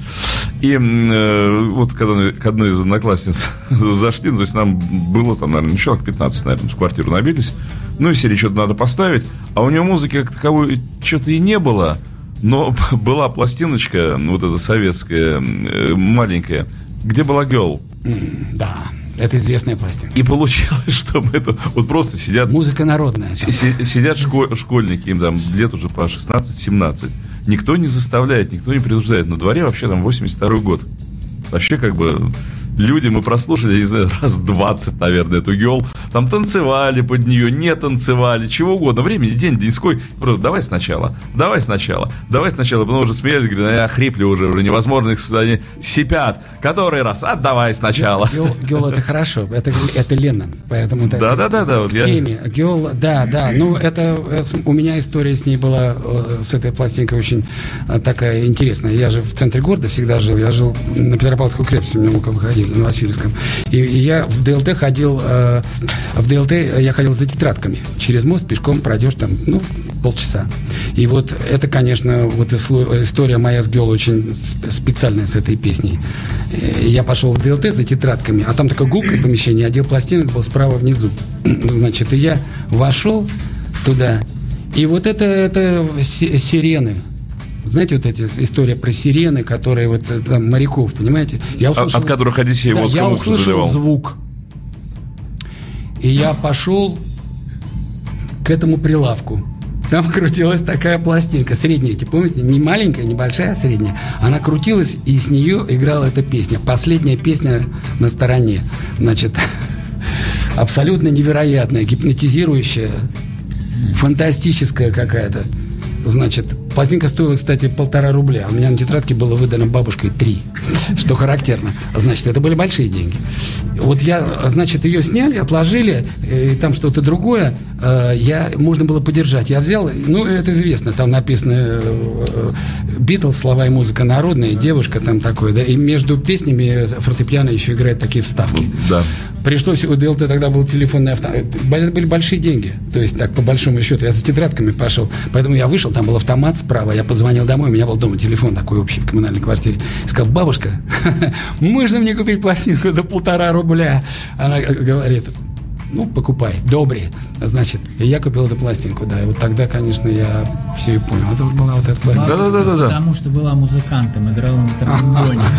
И э, вот когда к одной из одноклассниц [LAUGHS] зашли, ну, то есть нам было там, наверное, ну, человек 15, наверное, в квартиру набились, ну и серии что-то надо поставить, а у нее музыки как таковой что-то и не было, но [LAUGHS] была пластиночка, вот эта советская, э, маленькая, где была Girl. Да. Это известная пластинка. И получилось, [LAUGHS] что мы это вот просто сидят... Музыка народная. сидят школь, школьники, им там лет уже по 16-17. Никто не заставляет, никто не принуждает. На дворе вообще там 82 год. Вообще как бы люди мы прослушали, я не знаю, раз 20, наверное, эту гел. Там танцевали под нее, не танцевали, чего угодно. Времени день деньской. Просто давай сначала, давай сначала, давай сначала. Потом уже смеялись, говорят, они охрипли уже, уже невозможно, они сипят. Который раз? А давай сначала. Гел, гел это хорошо, это, это Леннон, поэтому... Да, да, да, да. Вот я... теме. Гел, да, да. Ну, это, это, у меня история с ней была, э, с этой пластинкой очень э, такая интересная. Я же в центре города всегда жил, я жил на Петропавловскую крепость, у меня выходили на Васильевском. И, я в ДЛТ ходил, э, в ДЛТ я ходил за тетрадками. Через мост пешком пройдешь там, ну, полчаса. И вот это, конечно, вот история моя с Геол очень специальная с этой песней. Э, я пошел в ДЛТ за тетрадками, а там такое гулкое помещение, отдел пластинок был справа внизу. [CLEARS THROAT] Значит, и я вошел туда, и вот это, это сирены, знаете, вот эти история про сирены, которые вот э, там моряков, понимаете? Я услышал, от, от которых Одиссей да, я услышал задевал. звук. И я пошел к этому прилавку. Там крутилась такая пластинка, средняя, помните, не маленькая, не большая, а средняя. Она крутилась, и с нее играла эта песня. Последняя песня на стороне. Значит, [LAUGHS] абсолютно невероятная, гипнотизирующая, фантастическая какая-то. Значит, Пластинка стоила, кстати, полтора рубля. У меня на тетрадке было выдано бабушкой три, [LAUGHS] что характерно. Значит, это были большие деньги. Вот я, значит, ее сняли, отложили, и там что-то другое. Э, я, можно было поддержать. Я взял, ну, это известно, там написано Битлз, слова и музыка народная, девушка там такое, да, и между песнями фортепиано еще играет такие вставки. Да. Пришлось, у ДЛТ тогда был телефонный автомат. Это были большие деньги. То есть, так, по большому счету, я за тетрадками пошел. Поэтому я вышел, там был автомат справа. Я позвонил домой, у меня был дома телефон такой общий в коммунальной квартире. Сказал, бабушка, [LAUGHS] можно мне купить пластинку за полтора рубля? Она говорит, ну, покупай, добре. Значит, и я купил эту пластинку, да. И вот тогда, конечно, я все и понял. Это была вот эта пластинка. Да-да-да. Потому что была музыкантом, играла на тромбоне. [LAUGHS]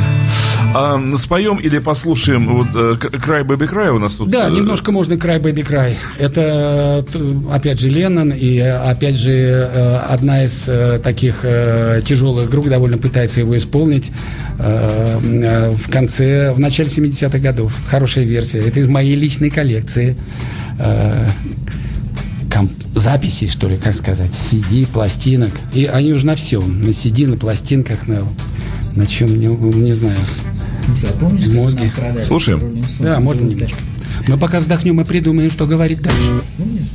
А, споем или послушаем вот э, Cry Baby Cry у нас тут? Да, э, немножко можно Cry Baby Cry. Это, опять же, Леннон, и, опять же, э, одна из таких тяжелых групп довольно пытается его исполнить в конце, в начале 70-х годов. Хорошая версия. Это из моей личной коллекции комп- записей, что ли, как сказать, CD, пластинок. И они уже на всем. На CD, на пластинках, на, на чем, не, не знаю. А помнишь, Мозги. Слушаем. Да, можно немножко. Мы пока вздохнем и придумаем, что говорить дальше. Помнишь?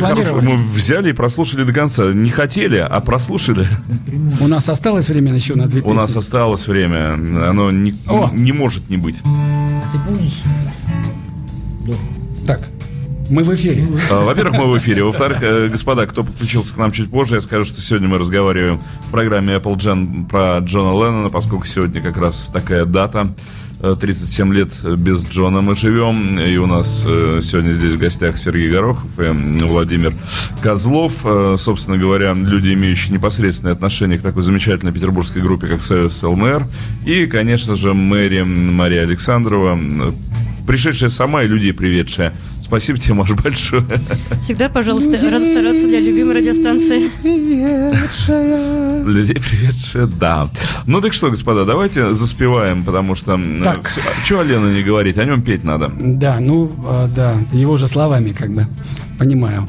Какая хорошая. Мы взяли и прослушали до конца. Не хотели, а прослушали. У нас осталось время еще на две песни? У нас осталось время. Оно не, не может не быть. А ты помнишь? Так, мы в эфире. А, во-первых, мы в эфире. Во-вторых, э, господа, кто подключился к нам чуть позже, я скажу, что сегодня мы разговариваем в программе Apple Gen про Джона Леннона, поскольку сегодня как раз такая дата. 37 э, лет без Джона мы живем. И у нас э, сегодня здесь в гостях Сергей Горохов и Владимир Козлов. Собственно говоря, люди, имеющие непосредственное отношение к такой замечательной петербургской группе, как Союз ЛМР. И, конечно же, Мэри Мария Александрова, пришедшая сама и людей приведшая Спасибо тебе, Маш, большое. Всегда, пожалуйста, рад стараться для любимой радиостанции. Приветшая. Людей приведшая, да. Ну так что, господа, давайте заспеваем, потому что... Так. Чего Алена не говорить? О нем петь надо. Да, ну, а, да, его же словами как бы. Понимаю.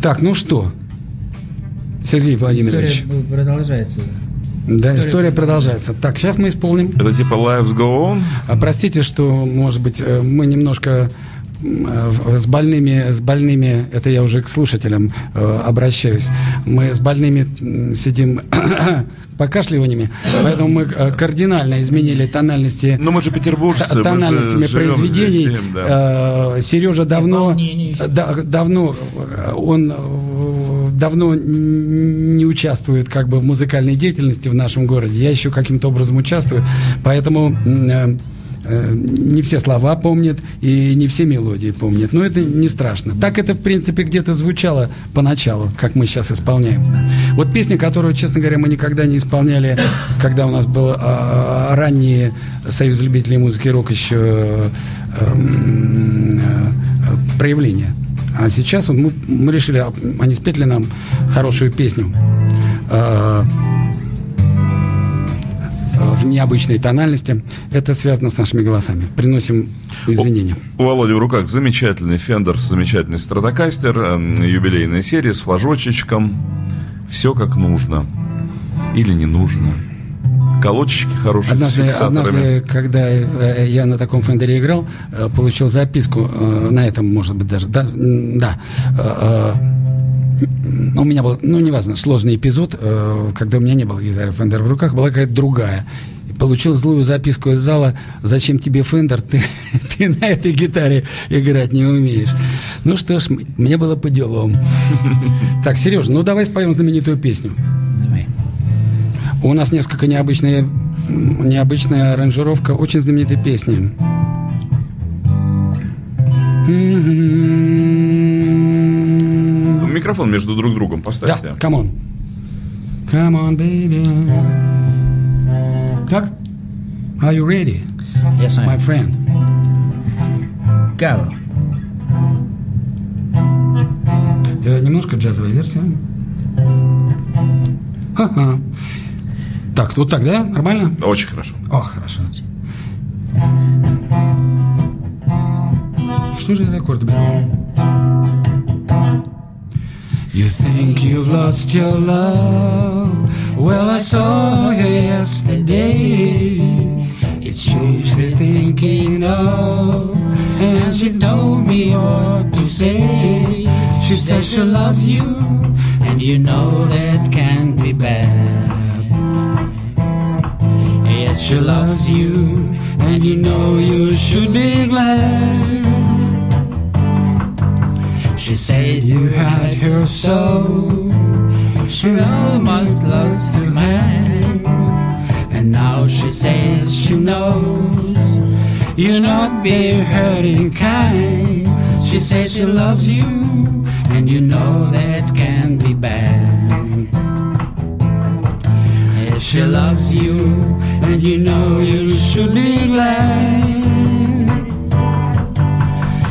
Так, ну что? Сергей Владимирович. История продолжается. Да, история, история продолжается. Так, сейчас мы исполним. Это типа Lives Go On? А, простите, что, может быть, э, мы немножко э, с больными, с больными, это я уже к слушателям э, обращаюсь, мы с больными сидим [COUGHS] покашливаниями, поэтому мы кардинально изменили тональности. Ну мы же петербуржцы, тональностями мы же произведений. Здесь, да. Сережа давно, да, давно он давно не участвует как бы в музыкальной деятельности в нашем городе. Я еще каким-то образом участвую, поэтому э, э, не все слова помнят и не все мелодии помнят. Но это не страшно. Так это, в принципе, где-то звучало поначалу, как мы сейчас исполняем. Вот песня, которую, честно говоря, мы никогда не исполняли, когда у нас был а, ранний Союз любителей музыки рок еще э, э, проявление. А сейчас вот мы, мы решили, а, они спетли нам хорошую песню э, в необычной тональности. Это связано с нашими голосами. Приносим извинения. У, у Володи в руках замечательный Фендер, замечательный стратокастер, э, юбилейная серия с флажочечком. Все как нужно. Или не нужно колодчики хорошие однажды, с Однажды, когда э, я на таком фендере играл, э, получил записку, э, на этом, может быть, даже, да, да у меня был, ну, неважно, сложный эпизод, когда у меня не было гитары Фендер в руках, была какая-то другая. Получил злую записку из зала, зачем тебе Фендер, ты, [LAUGHS] ты на этой гитаре играть не умеешь. Ну что ж, мне было по делам. Так, Сереж, ну давай споем знаменитую песню. У нас несколько необычная, необычная аранжировка очень знаменитой песни. Микрофон между друг другом поставьте. Да, come on. Come on, baby. Как? Are you ready? Yes, I am. My friend. Go. Э, немножко джазовая версия. Ха-ха. Так, вот так, да? Нормально? Очень хорошо. О, хорошо. Что же это аккорд? You think you've lost your love Well, I saw you yesterday It's you she's thinking of And she told me what to say She says she loves you And you know that can't be bad Yes, she loves you, and you know you should be glad. She said you had her so, she almost lost her mind. And now she says she knows you're not being hurting kind. She says she loves you, and you know that she loves you and you know you should be glad.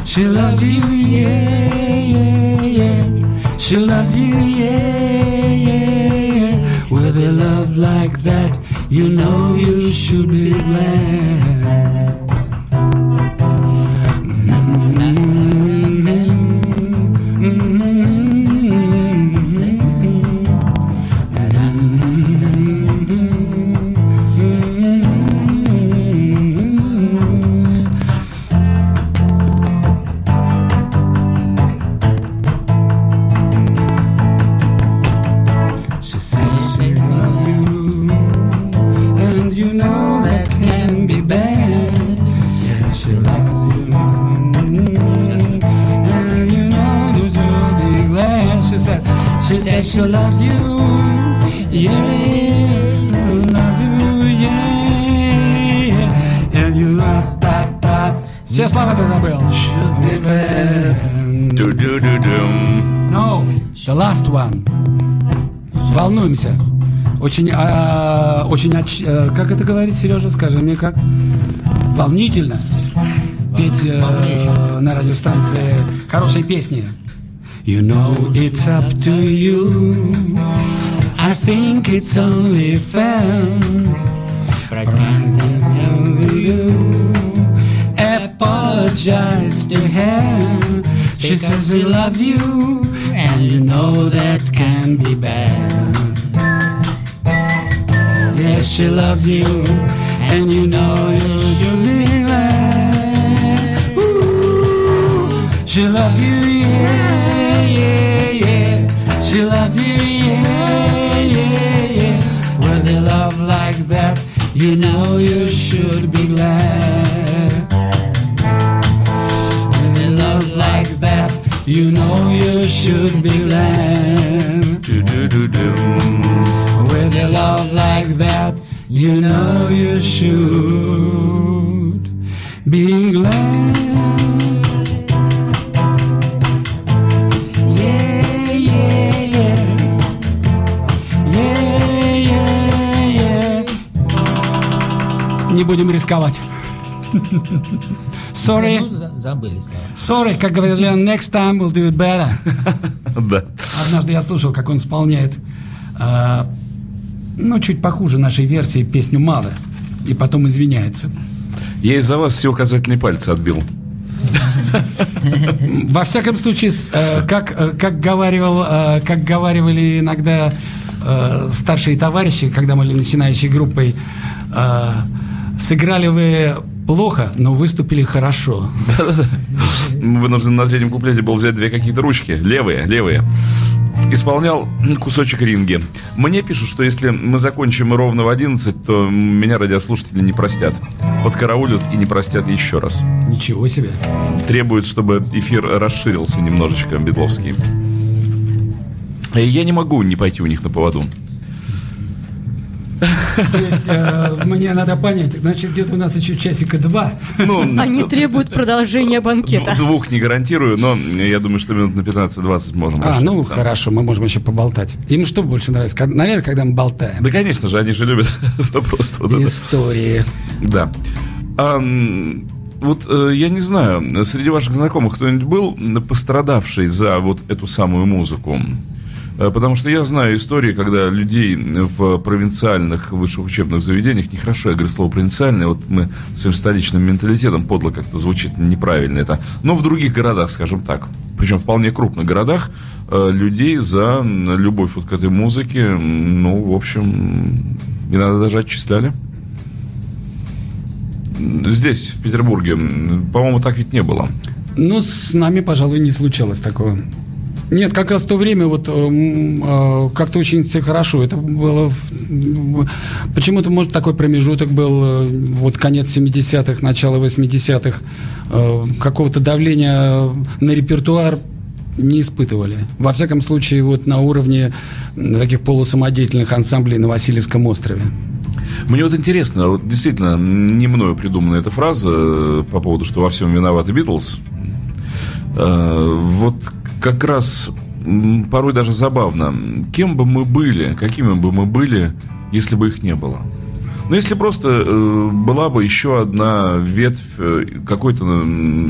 She loves you, yeah, yeah, yeah. She loves you, yeah, yeah, yeah. With a love like that, you know you should be glad. Очень, а, очень, оч- э, как это говорит Сережа, скажи мне как? Волнительно. Петь э, на радиостанции хорошие песни. You know it's up to you. I think it's only fair. You apologize to her. She says she loves you, and you know that can be bad. Yes, she loves you, and you know you should be glad. Ooh, she loves you, yeah, yeah, yeah. She loves you, yeah, yeah, yeah. With a love like that, you know you should be glad. With a love like that, you know you should be glad. You know you should be glad. Yeah, yeah, yeah. Yeah, yeah, yeah. Не будем рисковать. Sorry, Ну, за- забыли слова. sorry, как говорит Лен, next time we'll do it better. Да. Однажды я слушал, как он исполняет, ну, чуть похуже нашей версии песню «Мало», и потом извиняется. Я из-за вас все указательные пальцы отбил. Во всяком случае, э, как, э, как, говаривал, э, как говаривали иногда старшие товарищи, когда мы были начинающей группой, сыграли вы плохо, но выступили хорошо. Мы вынуждены на третьем куплете был взять две какие-то ручки. Левые, левые. Исполнял кусочек ринги. Мне пишут, что если мы закончим ровно в 11, то меня радиослушатели не простят. Подкараулят и не простят еще раз. Ничего себе. Требуют, чтобы эфир расширился немножечко, Бедловский. И я не могу не пойти у них на поводу. То есть э, мне надо понять, значит, где-то у нас еще часика два. Ну, Они требуют продолжения банкета. Двух не гарантирую, но я думаю, что минут на 15-20 можем. А, ну расшириться. хорошо, мы можем еще поболтать. Им что больше нравится? Наверное, когда мы болтаем. Да, конечно же, они же любят [LAUGHS] просто вот это. Истории. Да. А, вот э, я не знаю, среди ваших знакомых кто-нибудь был пострадавший за вот эту самую музыку? Э, Потому что я знаю истории, когда людей в провинциальных высших учебных заведениях, нехорошо я говорю слово провинциальное, вот мы своим столичным менталитетом подло как-то звучит неправильно это, но в других городах, скажем так, причем вполне крупных городах, э, людей за любовь вот к этой музыке, ну, в общем, иногда даже отчисляли. Здесь, в Петербурге, по-моему, так ведь не было. Ну, с нами, пожалуй, не случалось такого. Нет, как раз в то время вот э, как-то очень все хорошо. Это было почему-то может такой промежуток был э, вот конец 70-х, начало 80-х э, какого-то давления на репертуар не испытывали. Во всяком случае, вот на уровне таких полусамодеятельных ансамблей на Васильевском острове. Мне вот интересно, вот действительно, не мною придумана эта фраза по поводу, что во всем виноваты Битлз. Вот как раз порой даже забавно, кем бы мы были, какими бы мы были, если бы их не было. Ну, если просто э, была бы еще одна ветвь э, какой-то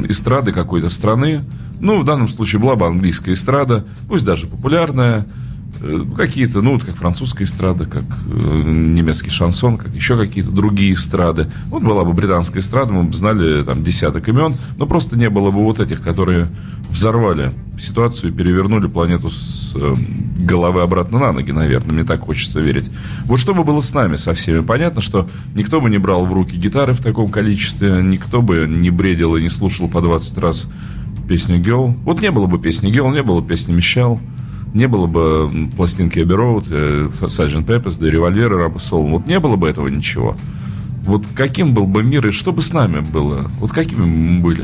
эстрады какой-то страны, ну, в данном случае была бы английская эстрада, пусть даже популярная, какие-то, ну, вот как французская эстрада, как э, немецкий шансон, как еще какие-то другие эстрады. Вот была бы британская эстрада, мы бы знали там десяток имен, но просто не было бы вот этих, которые взорвали ситуацию и перевернули планету с э, головы обратно на ноги, наверное, мне так хочется верить. Вот что бы было с нами со всеми? Понятно, что никто бы не брал в руки гитары в таком количестве, никто бы не бредил и не слушал по 20 раз песню Girl. Вот не было бы песни Girl, не было бы песни Мишел, не было бы пластинки Abbey Road, э, Sgt. Pepper's, да и Револьвер, и Рапа Soul. Вот не было бы этого ничего. Вот каким был бы мир и что бы с нами было? Вот какими мы были?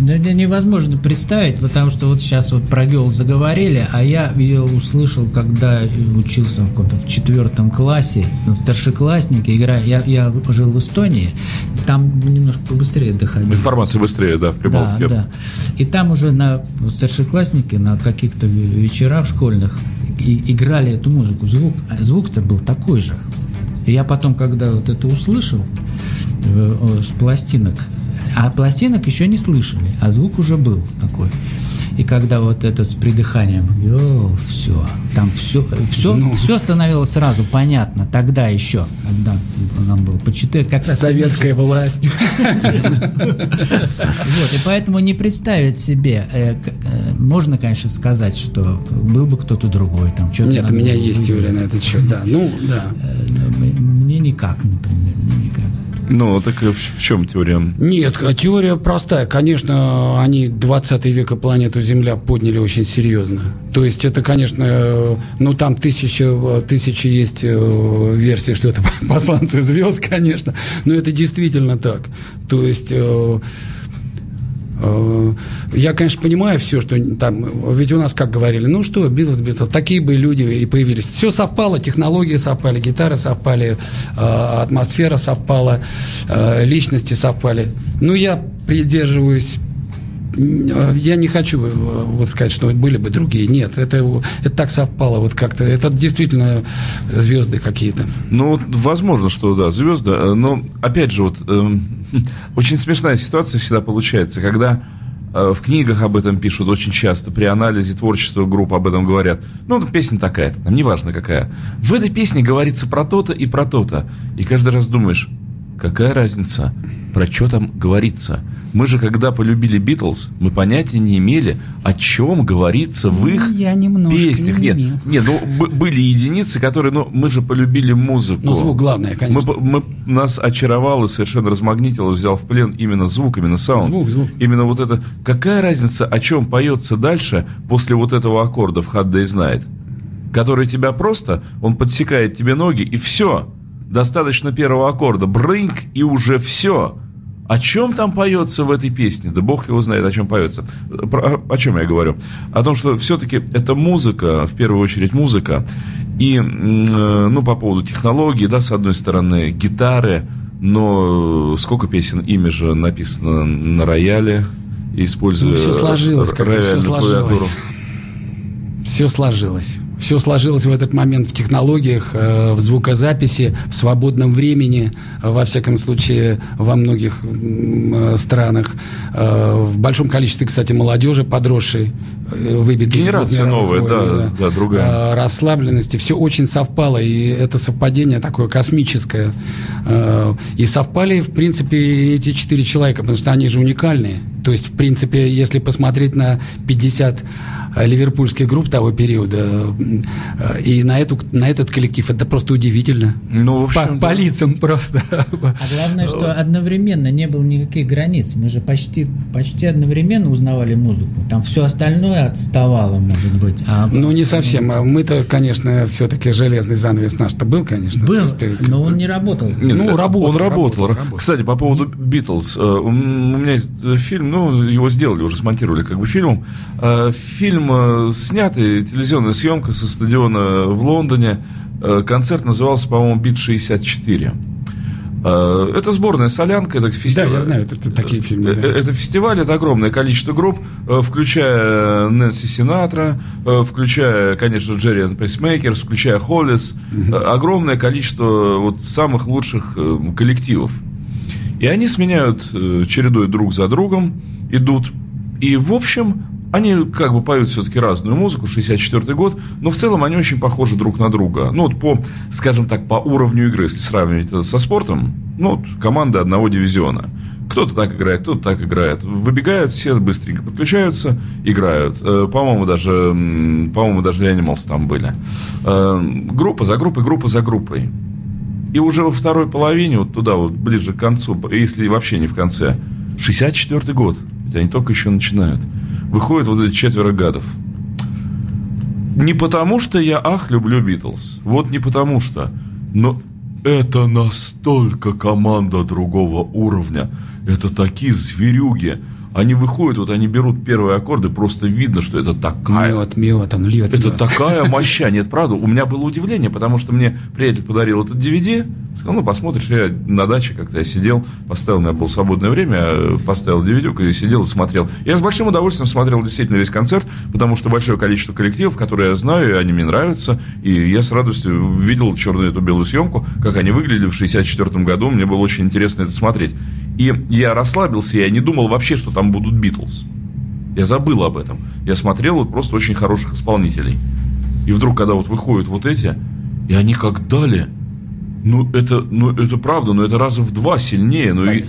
Да, невозможно представить, потому что вот сейчас вот про Геол заговорили, а я ее услышал, когда учился в, в четвертом классе, старшеклассники, играя, я, я жил в Эстонии, там немножко побыстрее доходил. Информация быстрее, да, в Прибалтике. Да, да. И там уже на старшеклассники на каких-то вечерах школьных и, играли эту музыку. Звук, звук-то был такой же. И я потом, когда вот это услышал э, с пластинок, а пластинок еще не слышали, а звук уже был такой. И когда вот этот с придыханием, о, все, там все, все, ну, все становилось сразу понятно. Тогда еще, когда нам было по 4, как раз советская власть. Вот, и поэтому не представить себе, э, э, можно, конечно, сказать, что был бы кто-то другой там. Нет, у меня есть теория на этот счет, да. Ну, да. Э, мне никак, например. Ну, так в, в чем теория? Нет, а теория простая. Конечно, они 20 века планету Земля подняли очень серьезно. То есть это, конечно, ну там тысяча, тысячи есть э, версий, что это [LAUGHS] посланцы звезд, конечно. Но это действительно так. То есть э, Э, я, конечно, понимаю все, что там... Ведь у нас, как говорили, ну что, Битлз, Битлз, такие бы люди и появились. Все совпало, технологии совпали, гитары совпали, э, атмосфера совпала, э, личности совпали. Ну, я придерживаюсь я не хочу вот сказать, что были бы другие. Нет, это, это так совпало вот как-то. Это действительно звезды какие-то. Ну, возможно, что да, звезды. Но, опять же, вот э, [LAUGHS] очень смешная ситуация всегда получается, когда э, в книгах об этом пишут очень часто, при анализе творчества групп об этом говорят. Ну, песня такая-то, там неважно какая. В этой песне говорится про то-то и про то-то. И каждый раз думаешь, какая разница, про что там говорится. Мы же, когда полюбили Битлз, мы понятия не имели, о чем говорится в их Я песнях. Не нет, нет, ну были единицы, которые, ну, мы же полюбили музыку. Ну, звук главное, конечно. Мы, мы, нас очаровал и совершенно размагнитил, взял в плен именно звук, именно саунд. Звук, звук. Именно вот это. Какая разница, о чем поется дальше после вот этого аккорда в Hard Day's Night? Который тебя просто, он подсекает тебе ноги, и все. Достаточно первого аккорда. Брынк, и уже все. О чем там поется в этой песне? Да бог его знает, о чем поется. Про, о чем я говорю? О том, что все-таки это музыка, в первую очередь музыка. И, э, ну, по поводу технологий, да, с одной стороны, гитары, но сколько песен ими же написано на рояле, используя ну, все сложилось, как-то все сложилось. Все сложилось. Все сложилось в этот момент в технологиях, э, в звукозаписи, в свободном времени, э, во всяком случае, во многих э, странах. В большом количестве, кстати, молодежи подросшей, выбитых. Генерация новая, войны, да, да, да, другая. Расслабленности. Все очень совпало, и это совпадение такое космическое. И совпали, в принципе, эти четыре человека, потому что они же уникальные. То есть, в принципе, если посмотреть на 50 Э, ливерпульских групп того периода. Э, и на, эту, на этот коллектив это просто удивительно. Ну, в общем, по, по лицам просто. А главное, что одновременно не было никаких границ. Мы же почти, почти одновременно узнавали музыку. Там все остальное отставало, может быть. А ну, не совсем. А мы-то, конечно, все-таки железный занавес наш-то был, конечно. Был, но он не работал. Нет, ну, работал, он работал. работал. Кстати, по поводу Битлз. Э, у меня есть фильм, ну, его сделали, уже смонтировали как бы фильмом. Фильм фильм снятый, телевизионная съемка со стадиона в Лондоне. Э, концерт назывался, по-моему, «Beat-64». Э, это сборная солянка, это фестиваль. Да, я знаю, это, это такие фильмы. Да. Э, это фестиваль, это огромное количество групп, включая Нэнси Синатра, включая, конечно, Gerry Pacemakers, включая Hollies, угу. огромное количество вот самых лучших коллективов. И они сменяют, чередой друг за другом, идут. И, в общем, они как бы поют все-таки разную музыку, 64 год, но в целом они очень похожи друг на друга. Ну, вот по, скажем так, по уровню игры, если сравнивать это со спортом, ну, вот команды одного дивизиона. Кто-то так играет, кто-то так играет. Выбегают, все быстренько подключаются, играют. Э, по-моему, даже, по-моему, даже Animals там были. Э, группа за группой, группа за группой. И уже во второй половине, вот туда вот, ближе к концу, если вообще не в конце, 64 год, ведь они только еще начинают – выходят вот эти четверо гадов. Не потому, что я, ах, люблю Битлз. Вот не потому что. Но это настолько команда другого уровня. Это такие зверюги. Они выходят, вот они берут первые аккорды, просто видно, что это такая... Мед, мед, он льет. Это мед. такая [LAUGHS] моща. Нет, правда, у меня было удивление, потому что мне приятель подарил этот DVD, сказал, ну, посмотришь, я на даче как-то я сидел, поставил, у меня было свободное время, поставил DVD, и сидел и смотрел. Я с большим удовольствием смотрел действительно весь концерт, потому что большое количество коллективов, которые я знаю, и они мне нравятся, и я с радостью видел черную эту белую съемку, как они выглядели в 64 году, мне было очень интересно это смотреть. И я расслабился, я не думал вообще, что там будут Битлз. Я забыл об этом. Я смотрел вот просто очень хороших исполнителей. И вдруг, когда вот выходят вот эти, и они как дали, ну это, ну это правда, но это раза в два сильнее. Ну, и,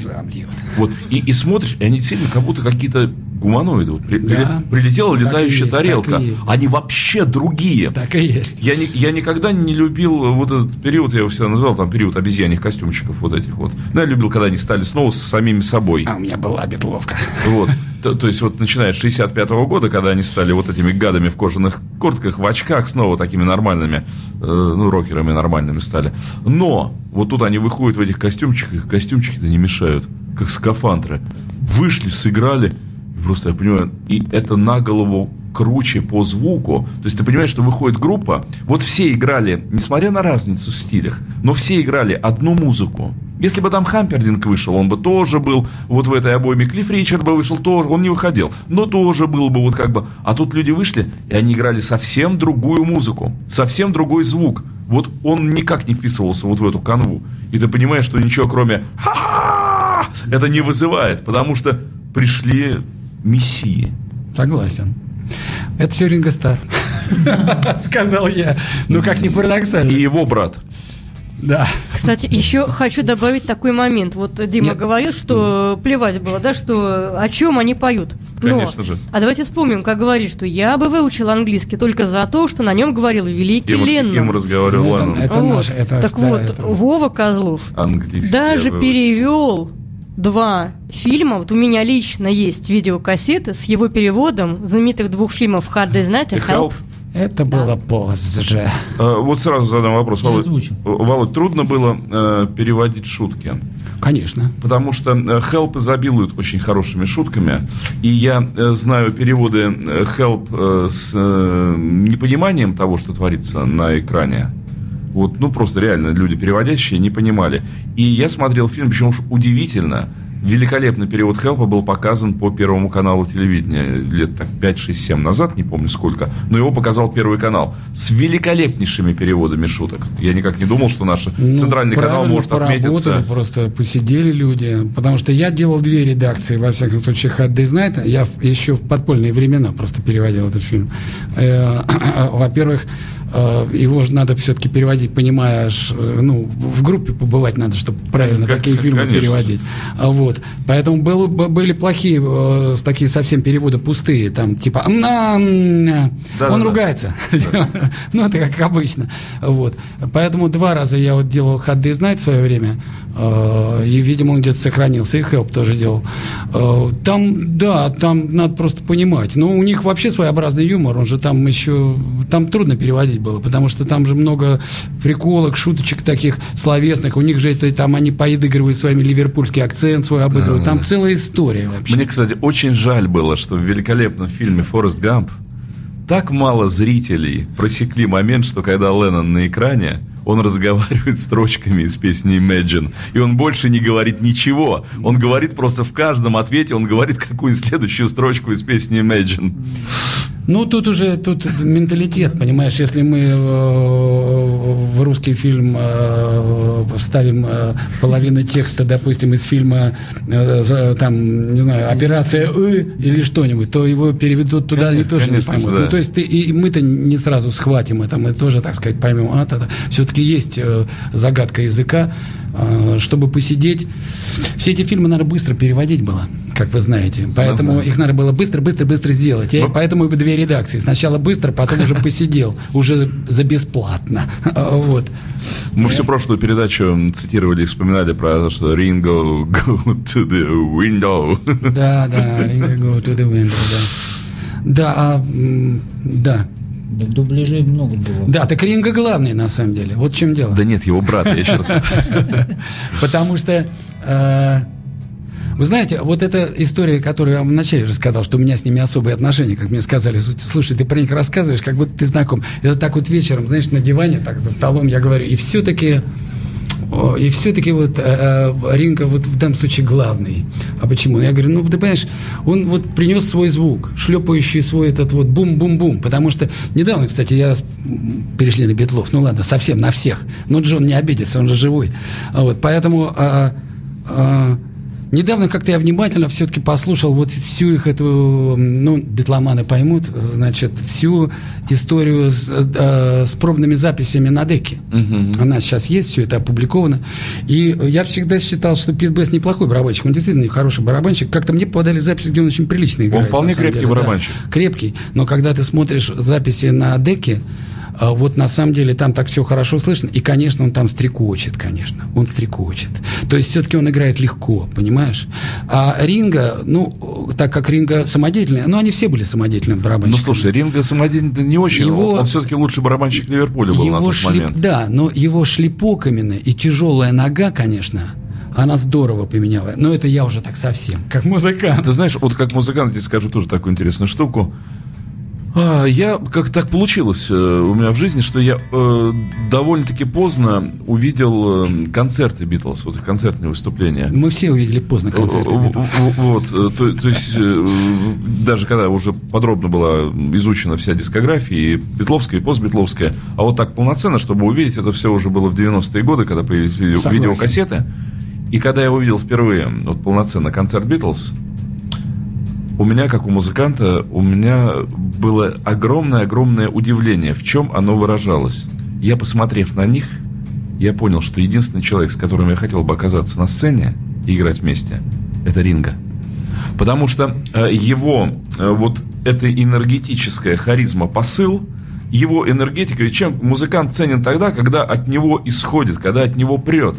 вот, и, и смотришь, и они действительно как будто какие-то гуманоиды. Вот, при, да. Прилетела летающая есть, тарелка. Они вообще другие. Так и есть. Я, не, я никогда не любил вот этот период, я его всегда называл там период обезьяньих костюмчиков вот этих вот. Но я любил, когда они стали снова с самими собой. А у меня была бетловка. Вот. То, то есть, вот начиная с 65 -го года, когда они стали вот этими гадами в кожаных куртках, в очках, снова такими нормальными, э, ну, рокерами нормальными стали. Но вот тут они выходят в этих костюмчиках, костюмчики-то не мешают, как скафандры. Вышли, сыграли, Просто я понимаю, и это на голову круче по звуку. То есть ты понимаешь, что выходит группа, вот все играли, несмотря на разницу в стилях, но все играли одну музыку. Если бы там Хампердинг вышел, он бы тоже был вот в этой обойме. Клифф Ричард бы вышел, тоже, он не выходил, но тоже был бы вот как бы. А тут люди вышли, и они играли совсем другую музыку, совсем другой звук. Вот он никак не вписывался вот в эту канву. И ты понимаешь, что ничего кроме это не вызывает, потому что пришли мессии. Согласен. Это все Ринго Стар. [LAUGHS] Сказал я. Ну, как ни парадоксально. И его брат. Да. Кстати, еще хочу добавить такой момент. Вот Дима Нет. говорил, что плевать было, да, что о чем они поют. Но, Конечно же. А давайте вспомним, как говорит, что я бы выучил английский только за то, что на нем говорил великий им, Леннон. Им разговаривал это, это, вот. наш, это, Так да, вот, это... Вова Козлов английский даже перевел два фильма. Вот у меня лично есть видеокассеты с его переводом знаменитых двух фильмов «Hard Day's Night» и «Help». Это да. было позже. А, вот сразу задам вопрос. Володь, Володь, трудно было э, переводить шутки? Конечно. Потому что э, Help изобилует очень хорошими шутками. И я э, знаю переводы э, Help э, с э, непониманием того, что творится на экране. Вот, ну, просто реально люди переводящие не понимали. И я смотрел фильм, причем уж удивительно, великолепный перевод Хелпа был показан по Первому каналу телевидения лет так 5, 6, 7 назад, не помню сколько, но его показал Первый канал с великолепнейшими переводами шуток. Я никак не думал, что наш ну, центральный канал может отметиться. просто посидели люди, потому что я делал две редакции, во всяком случае, Hard Day's Night, я еще в подпольные времена просто переводил этот фильм. Э, [CLEARS THROAT] во-первых, его же надо все-таки переводить, понимаешь, э, ну, в группе побывать надо, чтобы правильно как, такие фильмы конечно. переводить. А вот. Поэтому было, были плохие, э, такие совсем переводы пустые, там, типа, да, он да, ругается. Да. [LAUGHS] ну, это как обычно. Вот. Поэтому два раза я вот делал ходы знать в свое время, и, видимо, он где-то сохранился, и Help тоже делал. Там, да, там надо просто понимать. Но у них вообще своеобразный юмор, он же там еще, там трудно переводить было, потому что там же много приколок, шуточек таких словесных. У них же это там они поидыгрывают с вами ливерпульский акцент свой обыгрывают. Там целая история вообще. Мне, кстати, очень жаль было, что в великолепном фильме «Форест Гамп» так мало зрителей просекли момент, что когда Леннон на экране, он разговаривает строчками из песни Imagine. И он больше не говорит ничего. Он говорит просто в каждом ответе, он говорит какую-нибудь следующую строчку из песни Imagine. Ну, тут уже тут менталитет, понимаешь, если мы э, в русский фильм э, ставим э, половину текста, допустим, из фильма, там, не знаю, «Операция И» или что-нибудь, то его переведут туда конечно, и тоже конечно, не поймут. Да. Ну, то есть ты, и мы-то не сразу схватим это, мы тоже, так сказать, поймем, а, то все-таки есть загадка языка, чтобы посидеть. Все эти фильмы надо быстро переводить было как вы знаете. Поэтому да. их надо было быстро, быстро, быстро сделать. И ну, поэтому и две редакции. Сначала быстро, потом уже посидел, [LAUGHS] уже за бесплатно. [LAUGHS] Вот. Мы всю прошлую передачу цитировали и вспоминали про то, что Ringo go to the window. Да, да, Ringo go to the window, да. Да, а, да. Да, дубляжей много было. Да, так Ринга главный, на самом деле. Вот в чем дело. Да нет, его брат, я еще раз [LAUGHS] Потому что э, Вы знаете, вот эта история, которую я вам вначале рассказал, что у меня с ними особые отношения, как мне сказали, слушай, ты про них рассказываешь, как будто ты знаком. Это так вот вечером, знаешь, на диване, так за столом я говорю, и все-таки и все-таки вот э, э, Ринка вот в данном случае главный. А почему? Я говорю, ну, ты понимаешь, он вот принес свой звук, шлепающий свой этот вот бум-бум-бум. Потому что недавно, кстати, я перешли на Бетлов. Ну ладно, совсем на всех. Но Джон не обидится, он же живой. Вот, поэтому... А, а, Недавно как-то я внимательно все-таки послушал вот всю их эту, ну, битломаны поймут, значит, всю историю с, э, с пробными записями на деке. Угу. Она сейчас есть, все это опубликовано. И я всегда считал, что Пит Бесс неплохой барабанщик. Он действительно хороший барабанщик. Как-то мне подали запись, где он очень прилично играет. Он вполне крепкий деле, барабанщик. Да, крепкий. Но когда ты смотришь записи на деке, вот на самом деле там так все хорошо слышно. И, конечно, он там стрекочет, конечно. Он стрекочет. То есть все-таки он играет легко, понимаешь? А Ринга, ну, так как Ринга самодеятельный, ну, они все были самодеятельными барабанщиками. Ну, слушай, Ринга самодеятельный не очень. Его, он все-таки лучший барабанщик Ливерпуля был его на тот шлип, момент. Да, но его шлепок именно и тяжелая нога, конечно, она здорово поменяла. Но это я уже так совсем, как музыкант. Ты знаешь, вот как музыкант, я тебе скажу тоже такую интересную штуку. А, я, как так получилось э, у меня в жизни, что я э, довольно-таки поздно увидел э, концерты Битлз, вот их концертные выступления. Мы все увидели поздно концерты Битлз. Вот, то, то есть, даже когда уже подробно была изучена вся дискография, и Битловская, и постбитловская, а вот так полноценно, чтобы увидеть, это все уже было в 90-е годы, когда появились Согласен. видеокассеты. И когда я увидел впервые вот полноценно концерт Битлз, у меня, как у музыканта, у меня было огромное-огромное удивление, в чем оно выражалось. Я, посмотрев на них, я понял, что единственный человек, с которым я хотел бы оказаться на сцене и играть вместе, это Ринга. Потому что э, его э, вот эта энергетическая харизма, посыл, его энергетика, ведь чем музыкант ценен тогда, когда от него исходит, когда от него прет.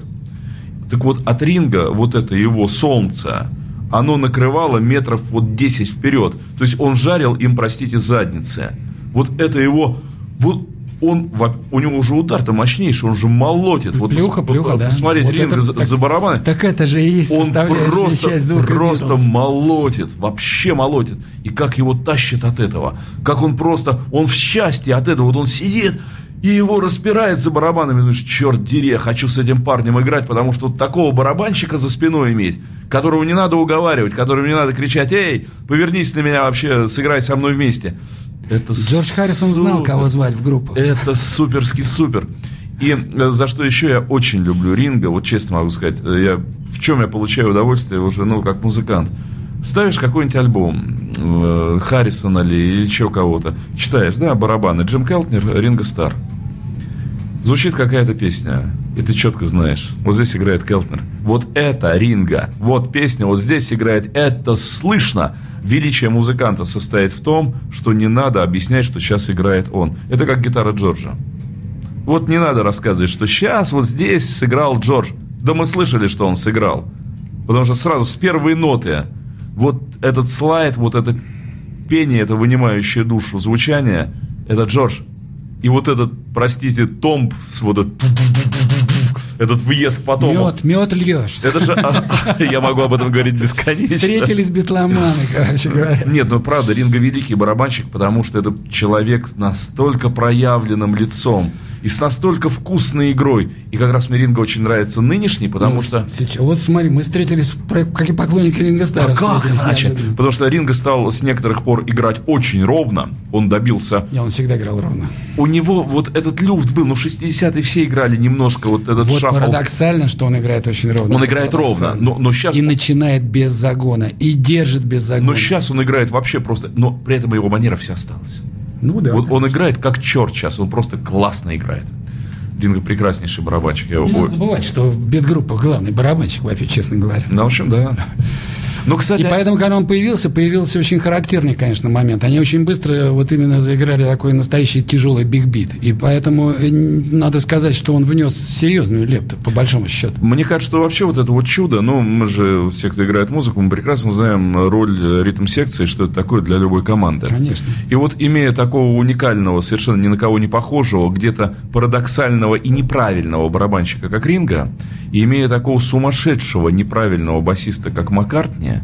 Так вот, от Ринга вот это его солнце, оно накрывало метров вот 10 вперед. То есть он жарил им, простите, задницы. Вот это его... Вот он, у него уже удар-то мощнейший, он же молотит. Вот плюха, плюха, да. Посмотреть вот ринг за, так, за барабаны. Так это же и есть Он просто, звука просто Beatles. молотит, вообще молотит. И как его тащит от этого. Как он просто, он в счастье от этого. Вот он сидит, и его распирает за барабанами. Думаешь, черт дери, я хочу с этим парнем играть, потому что вот такого барабанщика за спиной иметь, которого не надо уговаривать, которому не надо кричать, эй, повернись на меня вообще, сыграй со мной вместе. Это Джордж. Харрисон знал, кого звать в группу. Это суперский супер. И э, за что еще я очень люблю Ринга, вот честно могу сказать, э, я, в чем я получаю удовольствие уже, ну, как музыкант. Ставишь какой-нибудь альбом э, Харрисона ли или еще кого-то, читаешь, да, барабаны, Джим Келтнер, Ринго Стар. Звучит какая-то песня, и ты четко знаешь, вот здесь играет Келтнер. Вот это Ринга, вот песня, вот здесь играет, это слышно. Величие музыканта состоит в том, что не надо объяснять, что сейчас играет он. Это как гитара Джорджа. Вот не надо рассказывать, что сейчас вот здесь сыграл Джордж. Да мы слышали, что он сыграл. Потому что сразу с первой ноты вот этот слайд, вот это пение, это вынимающее душу звучание, это Джордж. И вот этот, простите, томб с вот этот, этот въезд потом. Мед, мед льешь. Это же, а, а, я могу об этом говорить бесконечно. Встретились битломаны, короче говоря. Нет, ну правда, Ринго великий барабанщик, потому что это человек настолько проявленным лицом и с настолько вкусной игрой. И как раз мне Ринго очень нравится нынешний, потому ну, что... Сейчас, вот смотри, мы встретились как и поклонники Ринга Стара. А как иначе? Потому что Ринго стал с некоторых пор играть очень ровно. Он добился... Я, он всегда играл ровно. У него вот этот люфт был, ну, в 60-е все играли немножко вот этот вот шафл. парадоксально, что он играет очень ровно. Он играет ровно, но, но сейчас... И начинает без загона, и держит без загона. Но сейчас он играет вообще просто... Но при этом его манера вся осталась. Ну да. Вот он играет как черт сейчас, он просто классно играет. Динго прекраснейший барабанщик. Я Не надо забывать, что в бедгруппах главный барабанщик, вообще, честно говоря. Ну, в общем, да. Но, кстати... И поэтому, когда он появился, появился очень характерный, конечно, момент. Они очень быстро вот именно заиграли такой настоящий тяжелый биг-бит. И поэтому э, надо сказать, что он внес серьезную лепту, по большому счету. Мне кажется, что вообще вот это вот чудо, ну, мы же, все, кто играет музыку, мы прекрасно знаем роль ритм-секции, что это такое для любой команды. Конечно. И вот имея такого уникального, совершенно ни на кого не похожего, где-то парадоксального и неправильного барабанщика, как Ринга, и имея такого сумасшедшего, неправильного басиста, как Маккартни,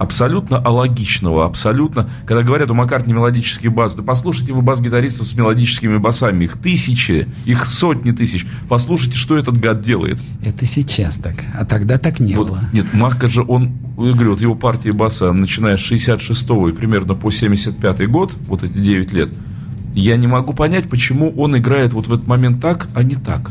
абсолютно алогичного, абсолютно... Когда говорят у Маккартни мелодический бас, да послушайте вы бас-гитаристов с мелодическими басами, их тысячи, их сотни тысяч. Послушайте, что этот гад делает. Это сейчас так, а тогда так не вот, было. Нет, Макка же, он, я говорю, вот его партии баса, начиная с 66-го и примерно по 75-й год, вот эти 9 лет, я не могу понять, почему он играет вот в этот момент так, а не так.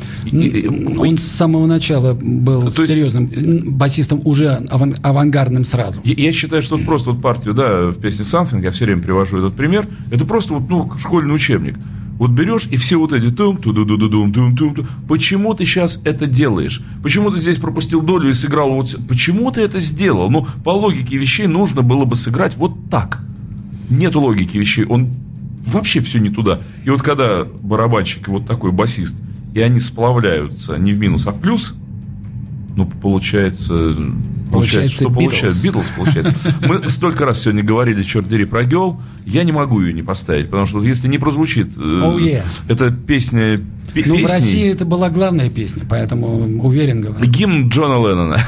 Он с самого начала был То серьезным есть... басистом, уже аван- авангардным сразу. Я, я считаю, что вот просто вот партию, да, в песне «Something», я все время привожу этот пример, это просто вот, ну, школьный учебник. Вот берешь и все вот эти тум ту ду ду ду дум тум тум Почему ты сейчас это делаешь? Почему ты здесь пропустил долю и сыграл вот... Почему ты это сделал? Ну, по логике вещей нужно было бы сыграть вот так. Нет логики вещей. Он вообще все не туда. И вот когда барабанщик и вот такой басист, и они сплавляются не в минус, а в плюс, ну, получается... Получается, что получается? Битлз, получается. Мы столько раз сегодня говорили, черт дери, про Гел. Я не могу ее не поставить, потому что если не прозвучит... Oh, yeah. Это песня... Ну, песни... в России это была главная песня, поэтому уверен говорю. Гимн Джона Леннона.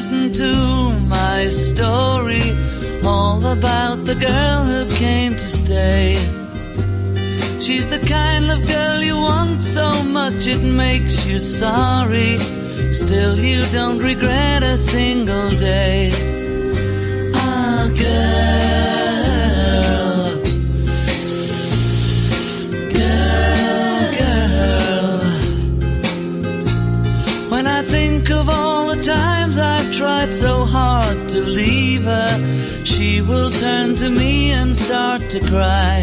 listen to my story, all about the girl who came to stay. She's the kind of girl you want so much it makes you sorry. Still, you don't regret a single day. Ah, girl. Girl, girl. When I think of all the times I've tried so hard to leave her, she will turn to me and start to cry.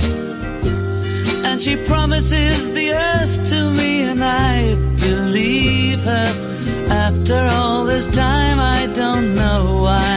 And she promises the earth to me, and I believe her. After all this time, I don't know why.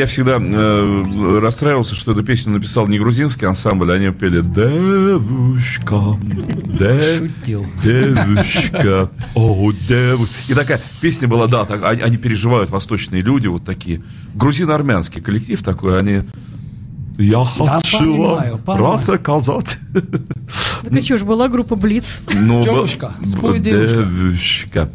Я всегда э, расстраивался, что эту песню написал не грузинский ансамбль, они пели «Девушка, де- Шутил. девушка, о, девушка». И такая песня была, да, так, они, они переживают, восточные люди, вот такие. Грузино-армянский коллектив такой, они... Я хочу понимаю, понимаю. рассказать. Так а что ж, была группа Блиц. Ну, Девушка, спой, девушка. девушка.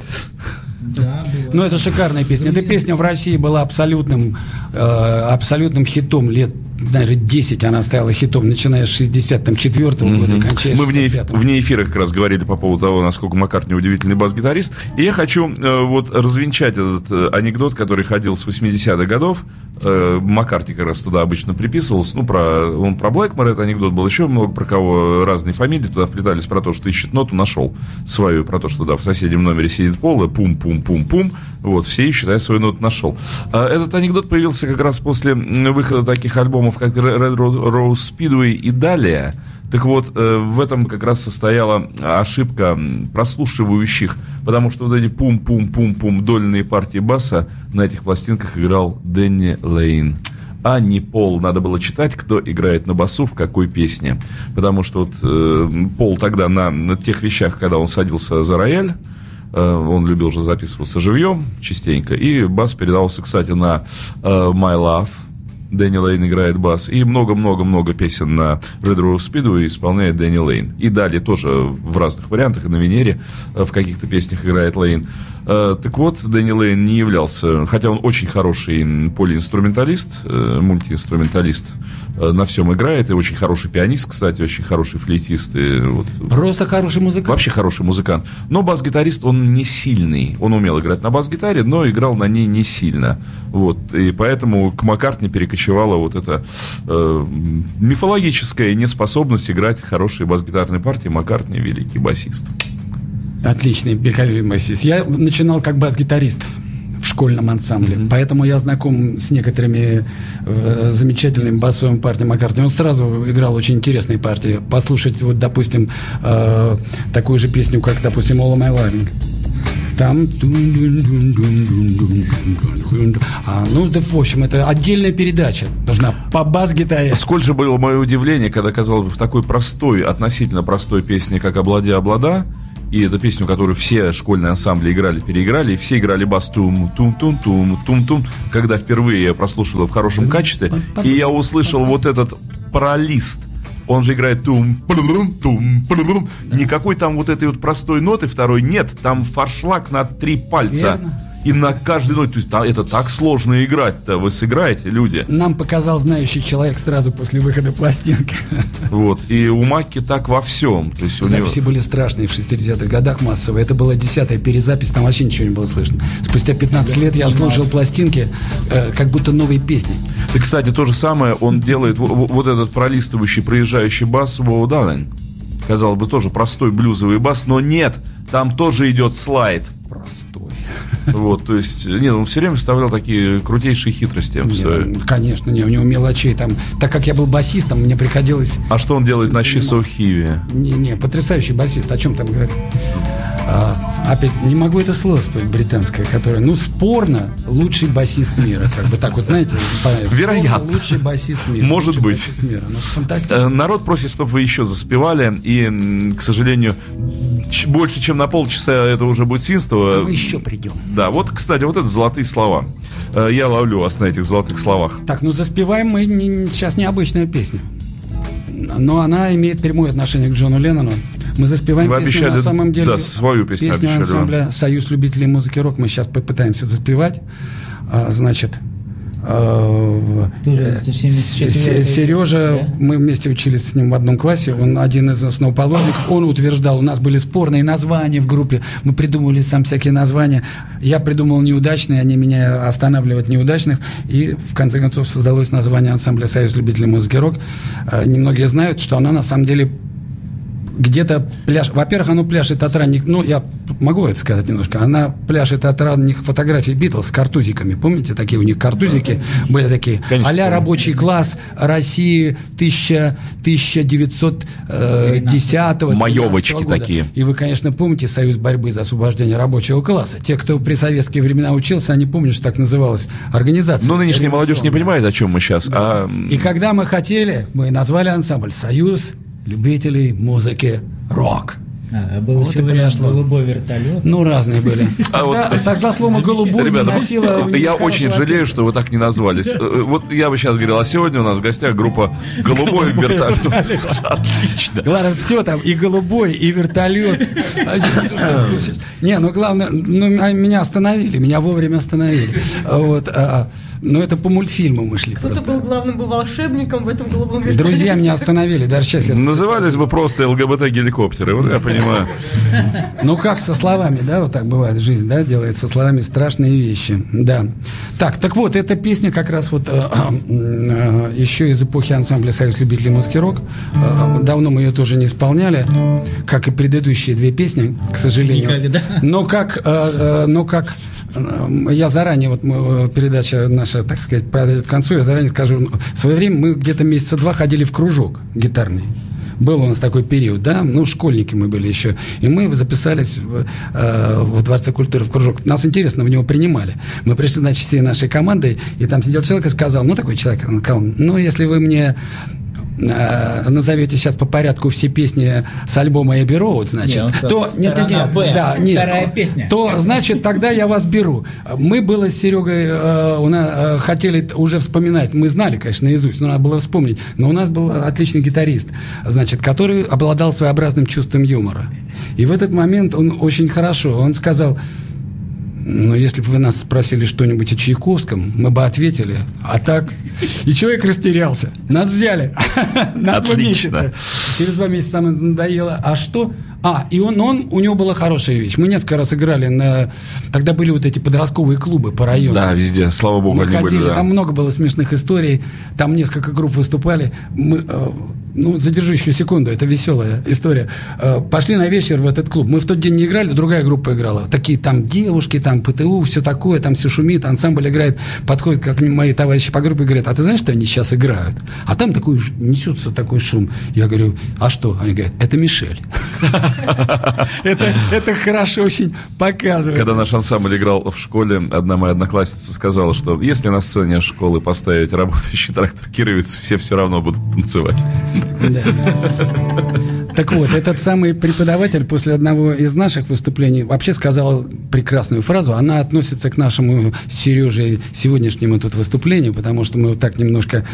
Да. [LAUGHS] Ну, это шикарная песня. Эта песня в России была абсолютным, э, абсолютным хитом лет наверное, 10 она ставила хитов, начиная с 64-го mm-hmm. года, кончая Мы вне, вне эфира как раз говорили по поводу того, насколько Маккартни удивительный бас-гитарист. И я хочу э, вот развенчать этот э, анекдот, который ходил с 80-х годов. Э, Маккартни как раз туда обычно приписывался. Ну, про, он про Блэкмора, это анекдот был еще много, про кого разные фамилии туда вплетались, про то, что ищет ноту, нашел свою, про то, что да, в соседнем номере сидит Пол, и пум-пум-пум-пум, вот, все а я свою ноту нашел. А этот анекдот появился как раз после выхода таких альбомов, как Red Rose Speedway и далее. Так вот, э, в этом как раз состояла ошибка прослушивающих, потому что вот эти пум-пум-пум-пум дольные партии баса на этих пластинках играл Дэнни Лейн а не Пол. Надо было читать, кто играет на басу в какой песне. Потому что вот э, Пол тогда на, на тех вещах, когда он садился за рояль, он любил же записываться живьем частенько, и бас передавался, кстати, на э, My Love, Дэнни Лейн играет бас. И много-много-много песен на Red Rose Speedway исполняет Дэнни Лейн. И далее тоже в разных вариантах, и на Венере э, в каких-то песнях играет Лейн. Э, так вот, Дэнни Лейн не являлся, хотя он очень хороший полиинструменталист, э, мультиинструменталист, на всем играет, и очень хороший пианист, кстати, очень хороший флейтист. И вот, Просто хороший музыкант. Вообще хороший музыкант. Но бас-гитарист, он не сильный. Он умел играть на бас-гитаре, но играл на ней не сильно. Вот, и поэтому к Маккартни перекочевала вот эта э, мифологическая неспособность играть хорошие бас-гитарные партии. Маккартни великий басист. Отличный, великолепный басист. Я начинал как бас-гитарист в школьном ансамбле. Mm-hmm. Поэтому я знаком с некоторыми э, замечательными басовыми партиями Маккартни. Он сразу играл очень интересные партии. Послушать, вот, допустим, э, такую же песню, как, допустим, All My Loving. Там... А, ну, да, в общем, это отдельная передача. Нужна по бас-гитаре. Сколь же было мое удивление, когда, казалось бы, в такой простой, относительно простой песне, как «Облади-облада», и эту песню, которую все школьные ансамбли играли, переиграли, и все играли бас тум тум тум когда впервые я прослушал в хорошем качестве, и я услышал вот этот пролист – он же играет тум, тум, тум, Никакой там вот этой вот простой ноты второй нет. Там фаршлаг на три пальца. Верно. И на каждой ноте, то есть это так сложно играть-то, вы сыграете, люди. Нам показал знающий человек сразу после выхода пластинки. Вот, и у Маки так во всем. То есть Записи него... были страшные в 60-х годах массовые. Это была десятая перезапись, там вообще ничего не было слышно. Спустя 15 лет я слушал пластинки, э, как будто новые песни. И, кстати, то же самое он делает, вот этот пролистывающий, проезжающий бас Воу Даллен. Казалось бы, тоже простой блюзовый бас, но нет, там тоже идет слайд. Простой. Вот, то есть, нет, он все время вставлял такие крутейшие хитрости. Нет, свои. конечно, не, у него мелочей там. Так как я был басистом, мне приходилось... А что он делает на Чисохиве? Не, не, потрясающий басист. О чем там говорить? А, опять, не могу это слово спорить, британское, которое, ну, спорно, лучший басист мира. Как бы так вот, знаете, Вероятно. лучший басист мира. Может быть. Мира. Ну, фантастически. Э, народ просит, чтобы вы еще заспевали, и, к сожалению, больше, чем на полчаса это уже будет свинство. мы еще придем. Да, вот, кстати, вот это золотые слова. Э, я ловлю вас на этих золотых словах. Так, ну заспеваем мы не, сейчас необычную песню. Но она имеет прямое отношение к Джону Леннону. Мы заспеваем Вы песню обещали, на самом деле. Да, свою песню Песню обещали ансамбля вам. «Союз любителей музыки рок» мы сейчас попытаемся заспевать. А, значит, а, Сережа, да? мы вместе учились с ним в одном классе, он один из основоположников, он утверждал, у нас были спорные названия в группе, мы придумывали сам всякие названия, я придумал неудачные, они меня останавливают неудачных, и в конце концов создалось название ансамбля «Союз любителей музыки рок». А, немногие знают, что она на самом деле где-то пляж... Во-первых, оно пляшет от ранних... Ну, я могу это сказать немножко. Она пляшет от ранних фотографий Битлз с картузиками. Помните, такие у них картузики были такие? а рабочий класс России 1000, 1910 Маевочки года. такие. И вы, конечно, помните Союз борьбы за освобождение рабочего класса. Те, кто при советские времена учился, они помнят, что так называлась организация. Ну, нынешняя молодежь не понимает, о чем мы сейчас. Да. А... И когда мы хотели, мы назвали ансамбль «Союз любителей музыки рок. А, был вот еще вариант голубой вертолет. Ну, разные были. [LAUGHS] А тогда, вот, тогда слово «голубой» Ребята, носило Я очень жалею, что вы так не назвались. [LAUGHS] Э, вот я бы сейчас говорил, а сегодня у нас в гостях группа «Голубой вертолет». [LAUGHS] Отлично. Ладно, все там, и «голубой», и вертолет. Не, ну главное, ну, а меня остановили, меня вовремя остановили. Вот. А, Ну, это по мультфильму мы шли Кто-то был главным бы волшебником в этом голубом вертолете. Друзья меня остановили, даже сейчас я... Назывались бы просто ЛГБТ-геликоптеры, вот я понимаю. Ну, как со словами, да, вот так бывает жизнь, да, делает со словами страшные вещи, да. Так, так вот, эта песня как раз вот э, э, еще из эпохи ансамбля «Союз любителей музыки рок». Э, давно мы ее тоже не исполняли, как и предыдущие две песни, к сожалению. Никогда. Но как, но как я заранее, вот передача наша, так сказать, подойдет к концу, я заранее скажу, в свое время мы где-то месяца два ходили в кружок гитарный. Был у нас такой период, да, ну, школьники мы были еще, и мы записались в, э, в Дворце культуры в кружок. Нас интересно, в него принимали. Мы пришли, значит, всей нашей командой, и там сидел человек и сказал, ну, такой человек, он сказал, ну, если вы мне назовете сейчас по порядку все песни с альбома Эбби Роуд, значит, нет, то нет, нет, нет, Б, да, нет, вторая песня. то значит тогда я вас беру. Мы было с Серегой э, у нас, э, хотели уже вспоминать, мы знали, конечно, наизусть, но надо было вспомнить, но у нас был отличный гитарист, значит, который обладал своеобразным чувством юмора. И в этот момент он очень хорошо, он сказал, но если бы вы нас спросили что-нибудь о Чайковском, мы бы ответили. А так... И человек растерялся. Нас взяли на два месяца. Через два месяца самое надоело. А что? А, и он, он, у него была хорошая вещь. Мы несколько раз играли на... Тогда были вот эти подростковые клубы по району. Да, везде, слава богу, Мы они ходили, были, да. там много было смешных историй. Там несколько групп выступали. Мы, э, ну, задержу еще секунду, это веселая история. Э, пошли на вечер в этот клуб. Мы в тот день не играли, другая группа играла. Такие там девушки, там ПТУ, все такое, там все шумит, ансамбль играет. Подходят, как мои товарищи по группе, говорят, а ты знаешь, что они сейчас играют? А там такой несется такой шум. Я говорю, а что? Они говорят, это Мишель. Это, это хорошо очень показывает. Когда наш ансамбль играл в школе, одна моя одноклассница сказала, что если на сцене школы поставить работающий трактор Кировец, все все равно будут танцевать. Так вот, этот самый преподаватель после одного из наших выступлений вообще сказал прекрасную фразу. Она относится к нашему с Сережей сегодняшнему тут выступлению, потому что мы вот так немножко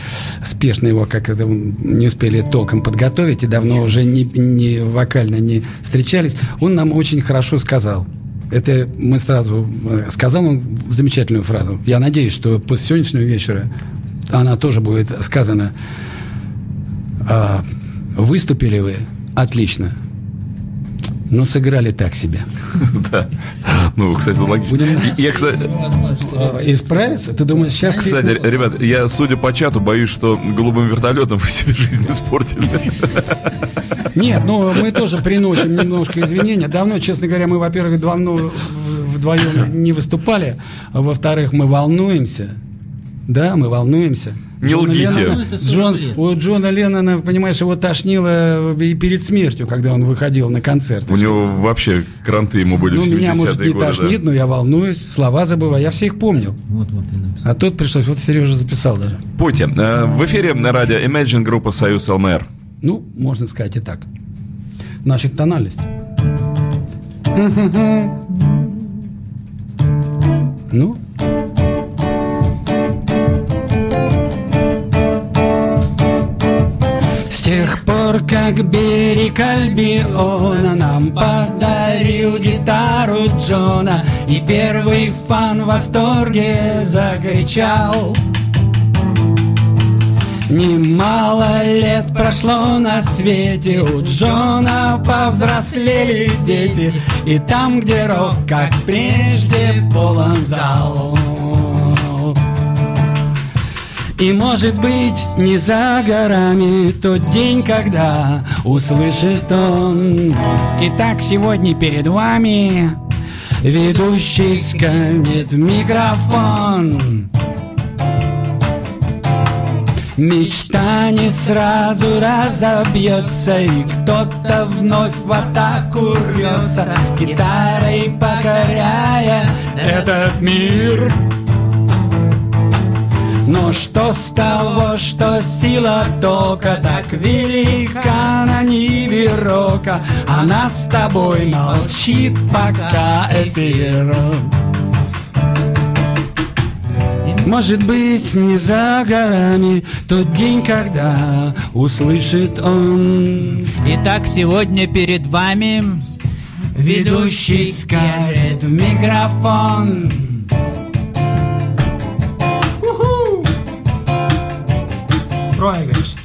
спешно его как это не успели толком подготовить и давно уже не, не вокально не встречались. Он нам очень хорошо сказал. Это мы сразу... э, Сказал он замечательную фразу. Я надеюсь, что после сегодняшнего вечера она тоже будет сказана. А, выступили вы отлично, но сыграли так себе. [LAUGHS] Да. Ну, кстати, логично. Будем- Я, кстати, А, Исправиться? Ты думаешь, сейчас... кстати, ребят, я, судя по чату, боюсь, что голубым вертолетом вы себе жизнь испортили. [LAUGHS] Нет, ну мы тоже приносим немножко извинения. Давно, честно говоря, мы, во-первых, давно вдвоем не выступали, а во-вторых, мы волнуемся. Да, мы волнуемся. Не Джона лгите. Леннона- Ну, это 40 Джон, у Джона Леннона, понимаешь, его тошнило и перед смертью, когда он выходил на концерт. У него вообще кранты ему были Ну, в 70-е меня, может, не годы. да. тошнит, но я волнуюсь, слова забываю. Я все их помнил. Вот, вот, я написал. А тут пришлось, вот Сережа записал даже. Пойте. Э, В эфире на радио Imagine группа «Союз ЛМР». Ну, можно сказать и так. Значит, тональность. Ну, тех пор, как берег Альбиона Нам подарил гитару Джона И первый фан в восторге закричал. Немало лет прошло на свете У Джона повзрослели дети И там, где рок, как прежде, полон зал и может быть не за горами тот день, когда услышит он. Итак, сегодня перед вами ведущий скажет в микрофон. Мечта не сразу разобьется И кто-то вновь в атаку рвется Гитарой покоряя этот мир но что с того, что сила тока Так велика на ниве рока? Она с тобой молчит, пока эфир. Может быть, не за горами Тот день, когда услышит он. Итак, сегодня перед вами Ведущий скажет в микрофон Fridays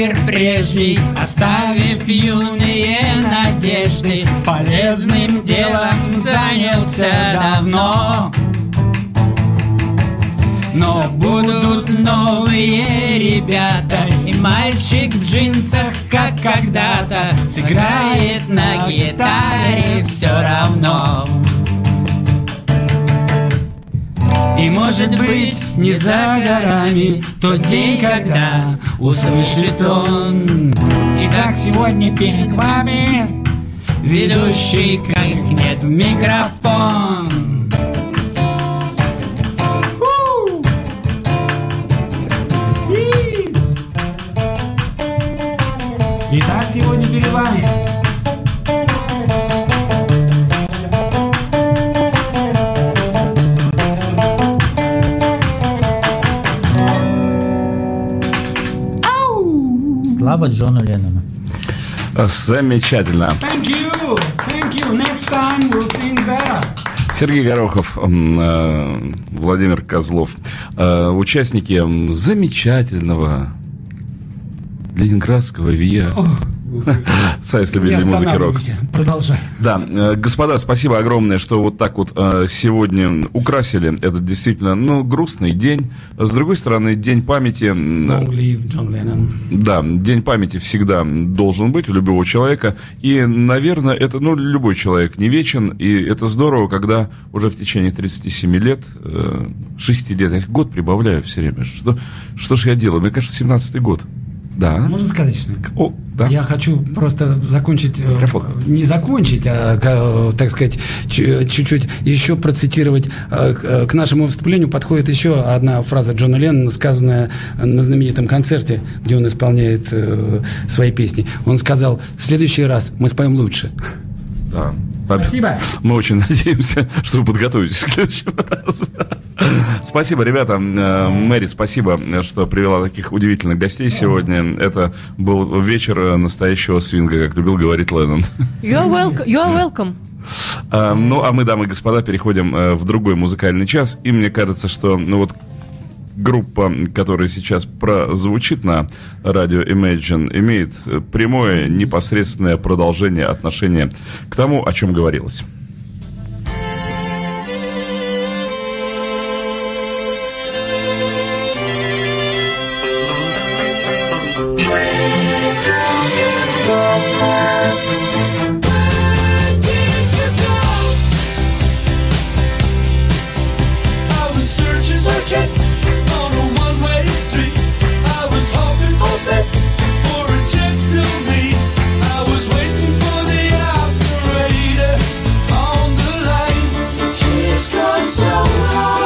мир прежний, оставив юные надежды, полезным делом занялся давно. Но будут новые ребята И мальчик в джинсах, как когда-то Сыграет на гитаре все равно может быть не за горами Тот день, когда услышит он. Итак, сегодня перед вами Ведущий крикнет в микрофон Слава Джону Леннону. Замечательно. Thank you. Thank you. Next time we'll sing better. Сергей Горохов, э, Владимир Козлов, э, участники замечательного Ленинградского ВИА. [LAUGHS] Сайс любителей музыки рок. Продолжай. Да, э, господа, спасибо огромное, что вот так вот э, сегодня украсили этот действительно, ну, грустный день. С другой стороны, день памяти... Да, день памяти всегда должен быть у любого человека. И, наверное, это, ну, любой человек не вечен. И это здорово, когда уже в течение 37 лет, 6 лет, я год прибавляю все время. Что, что ж я делаю? Мне кажется, 17-й год. Да. Можно сказать, что О, да. я хочу просто закончить, э, Микрофон. не закончить, а, ка- так сказать, чу- чуть-чуть еще процитировать. Э, К э, нашему выступлению подходит еще одна фраза Джона Леннона, сказанная на знаменитом концерте, где он исполняет э, свои песни. Он сказал, в следующий раз мы споем лучше. Да. Спасибо. Мы очень [LAUGHS] надеемся, что вы подготовитесь к следующему разу. Спасибо, ребята. Э, Мэри, спасибо, что привела таких удивительных гостей сегодня. Это был вечер настоящего свинга, как любил говорить Леннон. You are welcome. You are welcome. А, Ну, а мы, дамы и господа, переходим э, в другой музыкальный час. И мне кажется, что, ну вот, группа, которая сейчас прозвучит на радио Imagine, имеет э, прямое, непосредственное продолжение отношения к тому, о чем говорилось. I so long.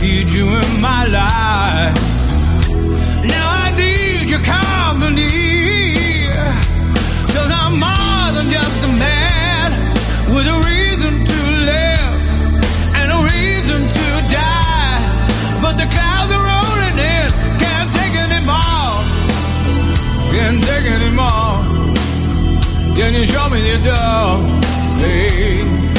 Need you in my life. Now I need your company. Cause I'm more than just a man with a reason to live and a reason to die. But the clouds are rolling in, can't take anymore. Can't take anymore. Can you show me the door? Hey.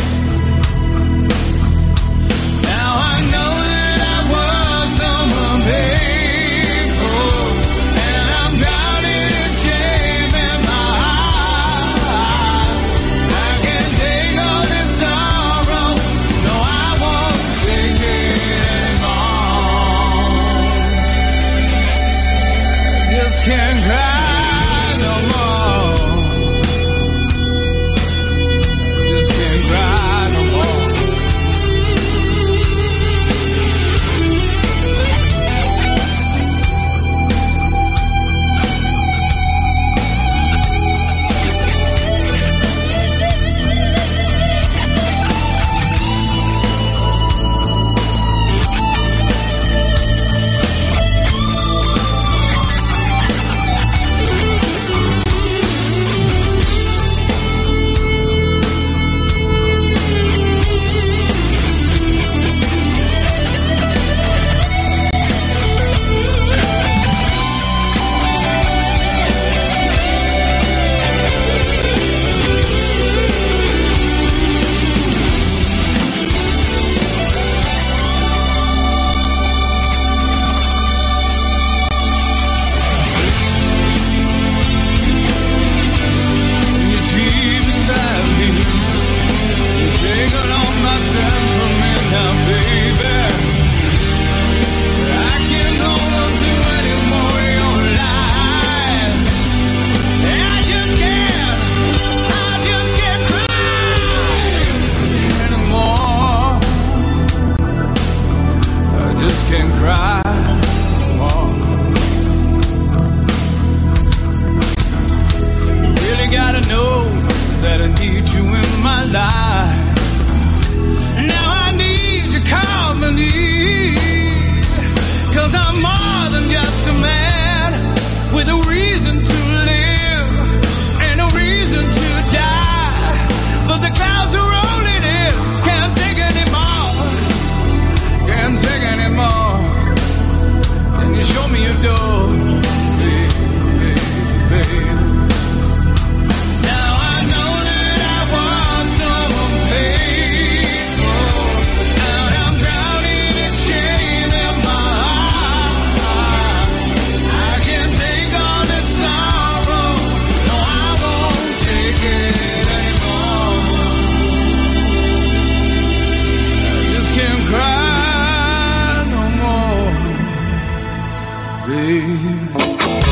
baby.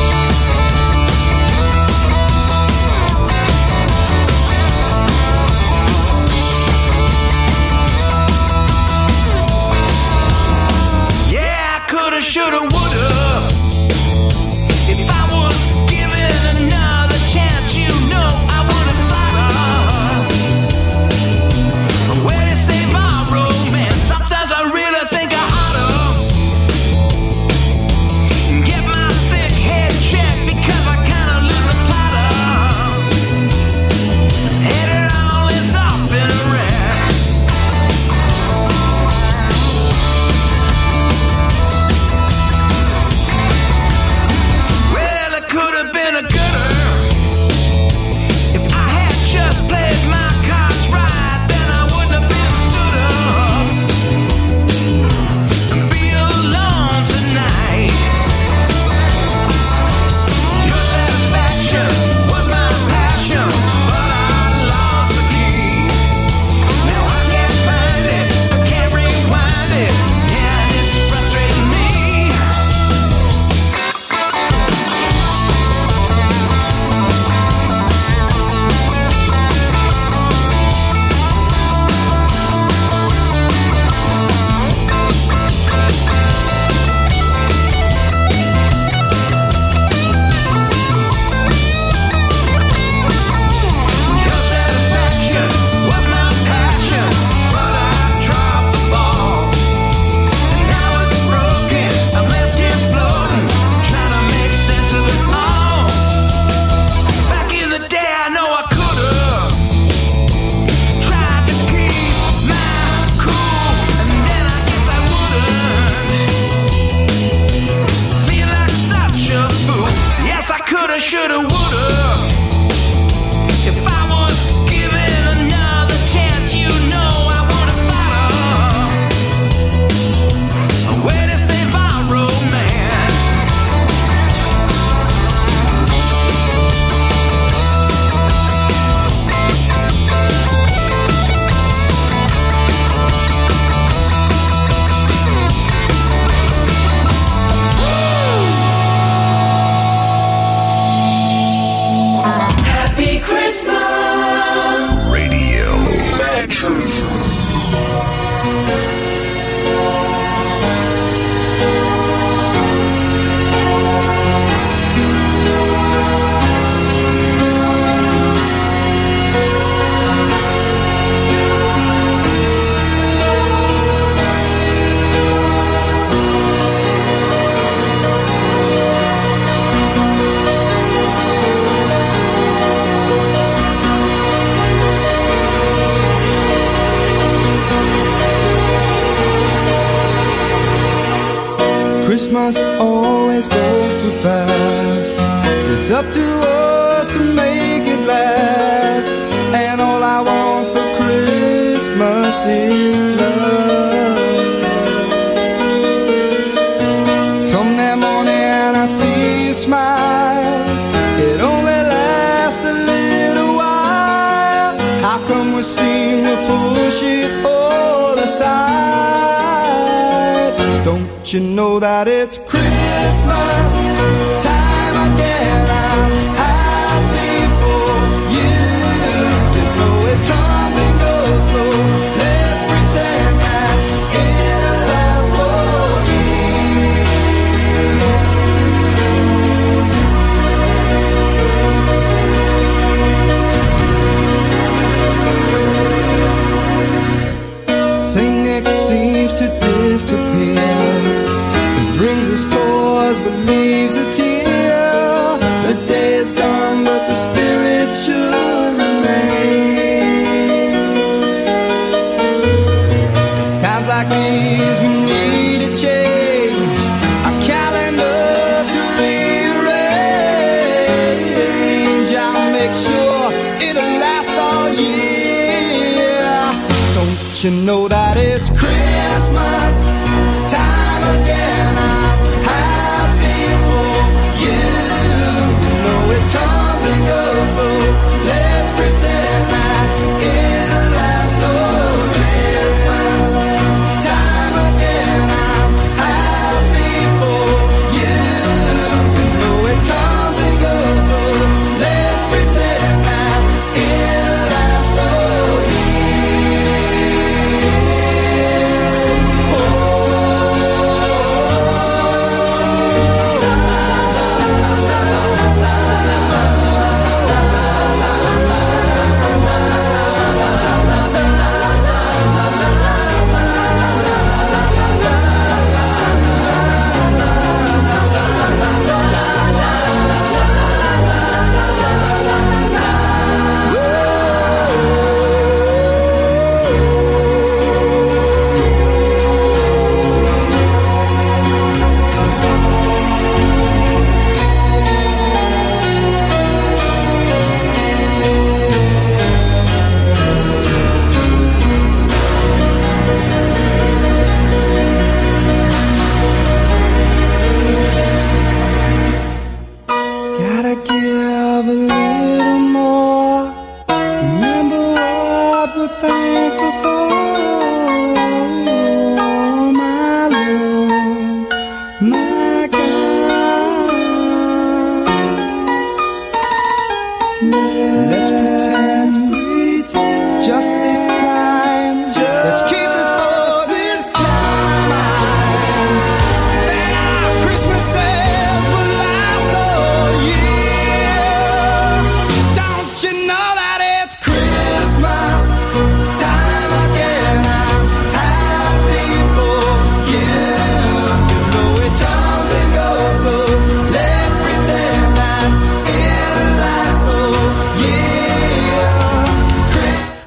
You know that it's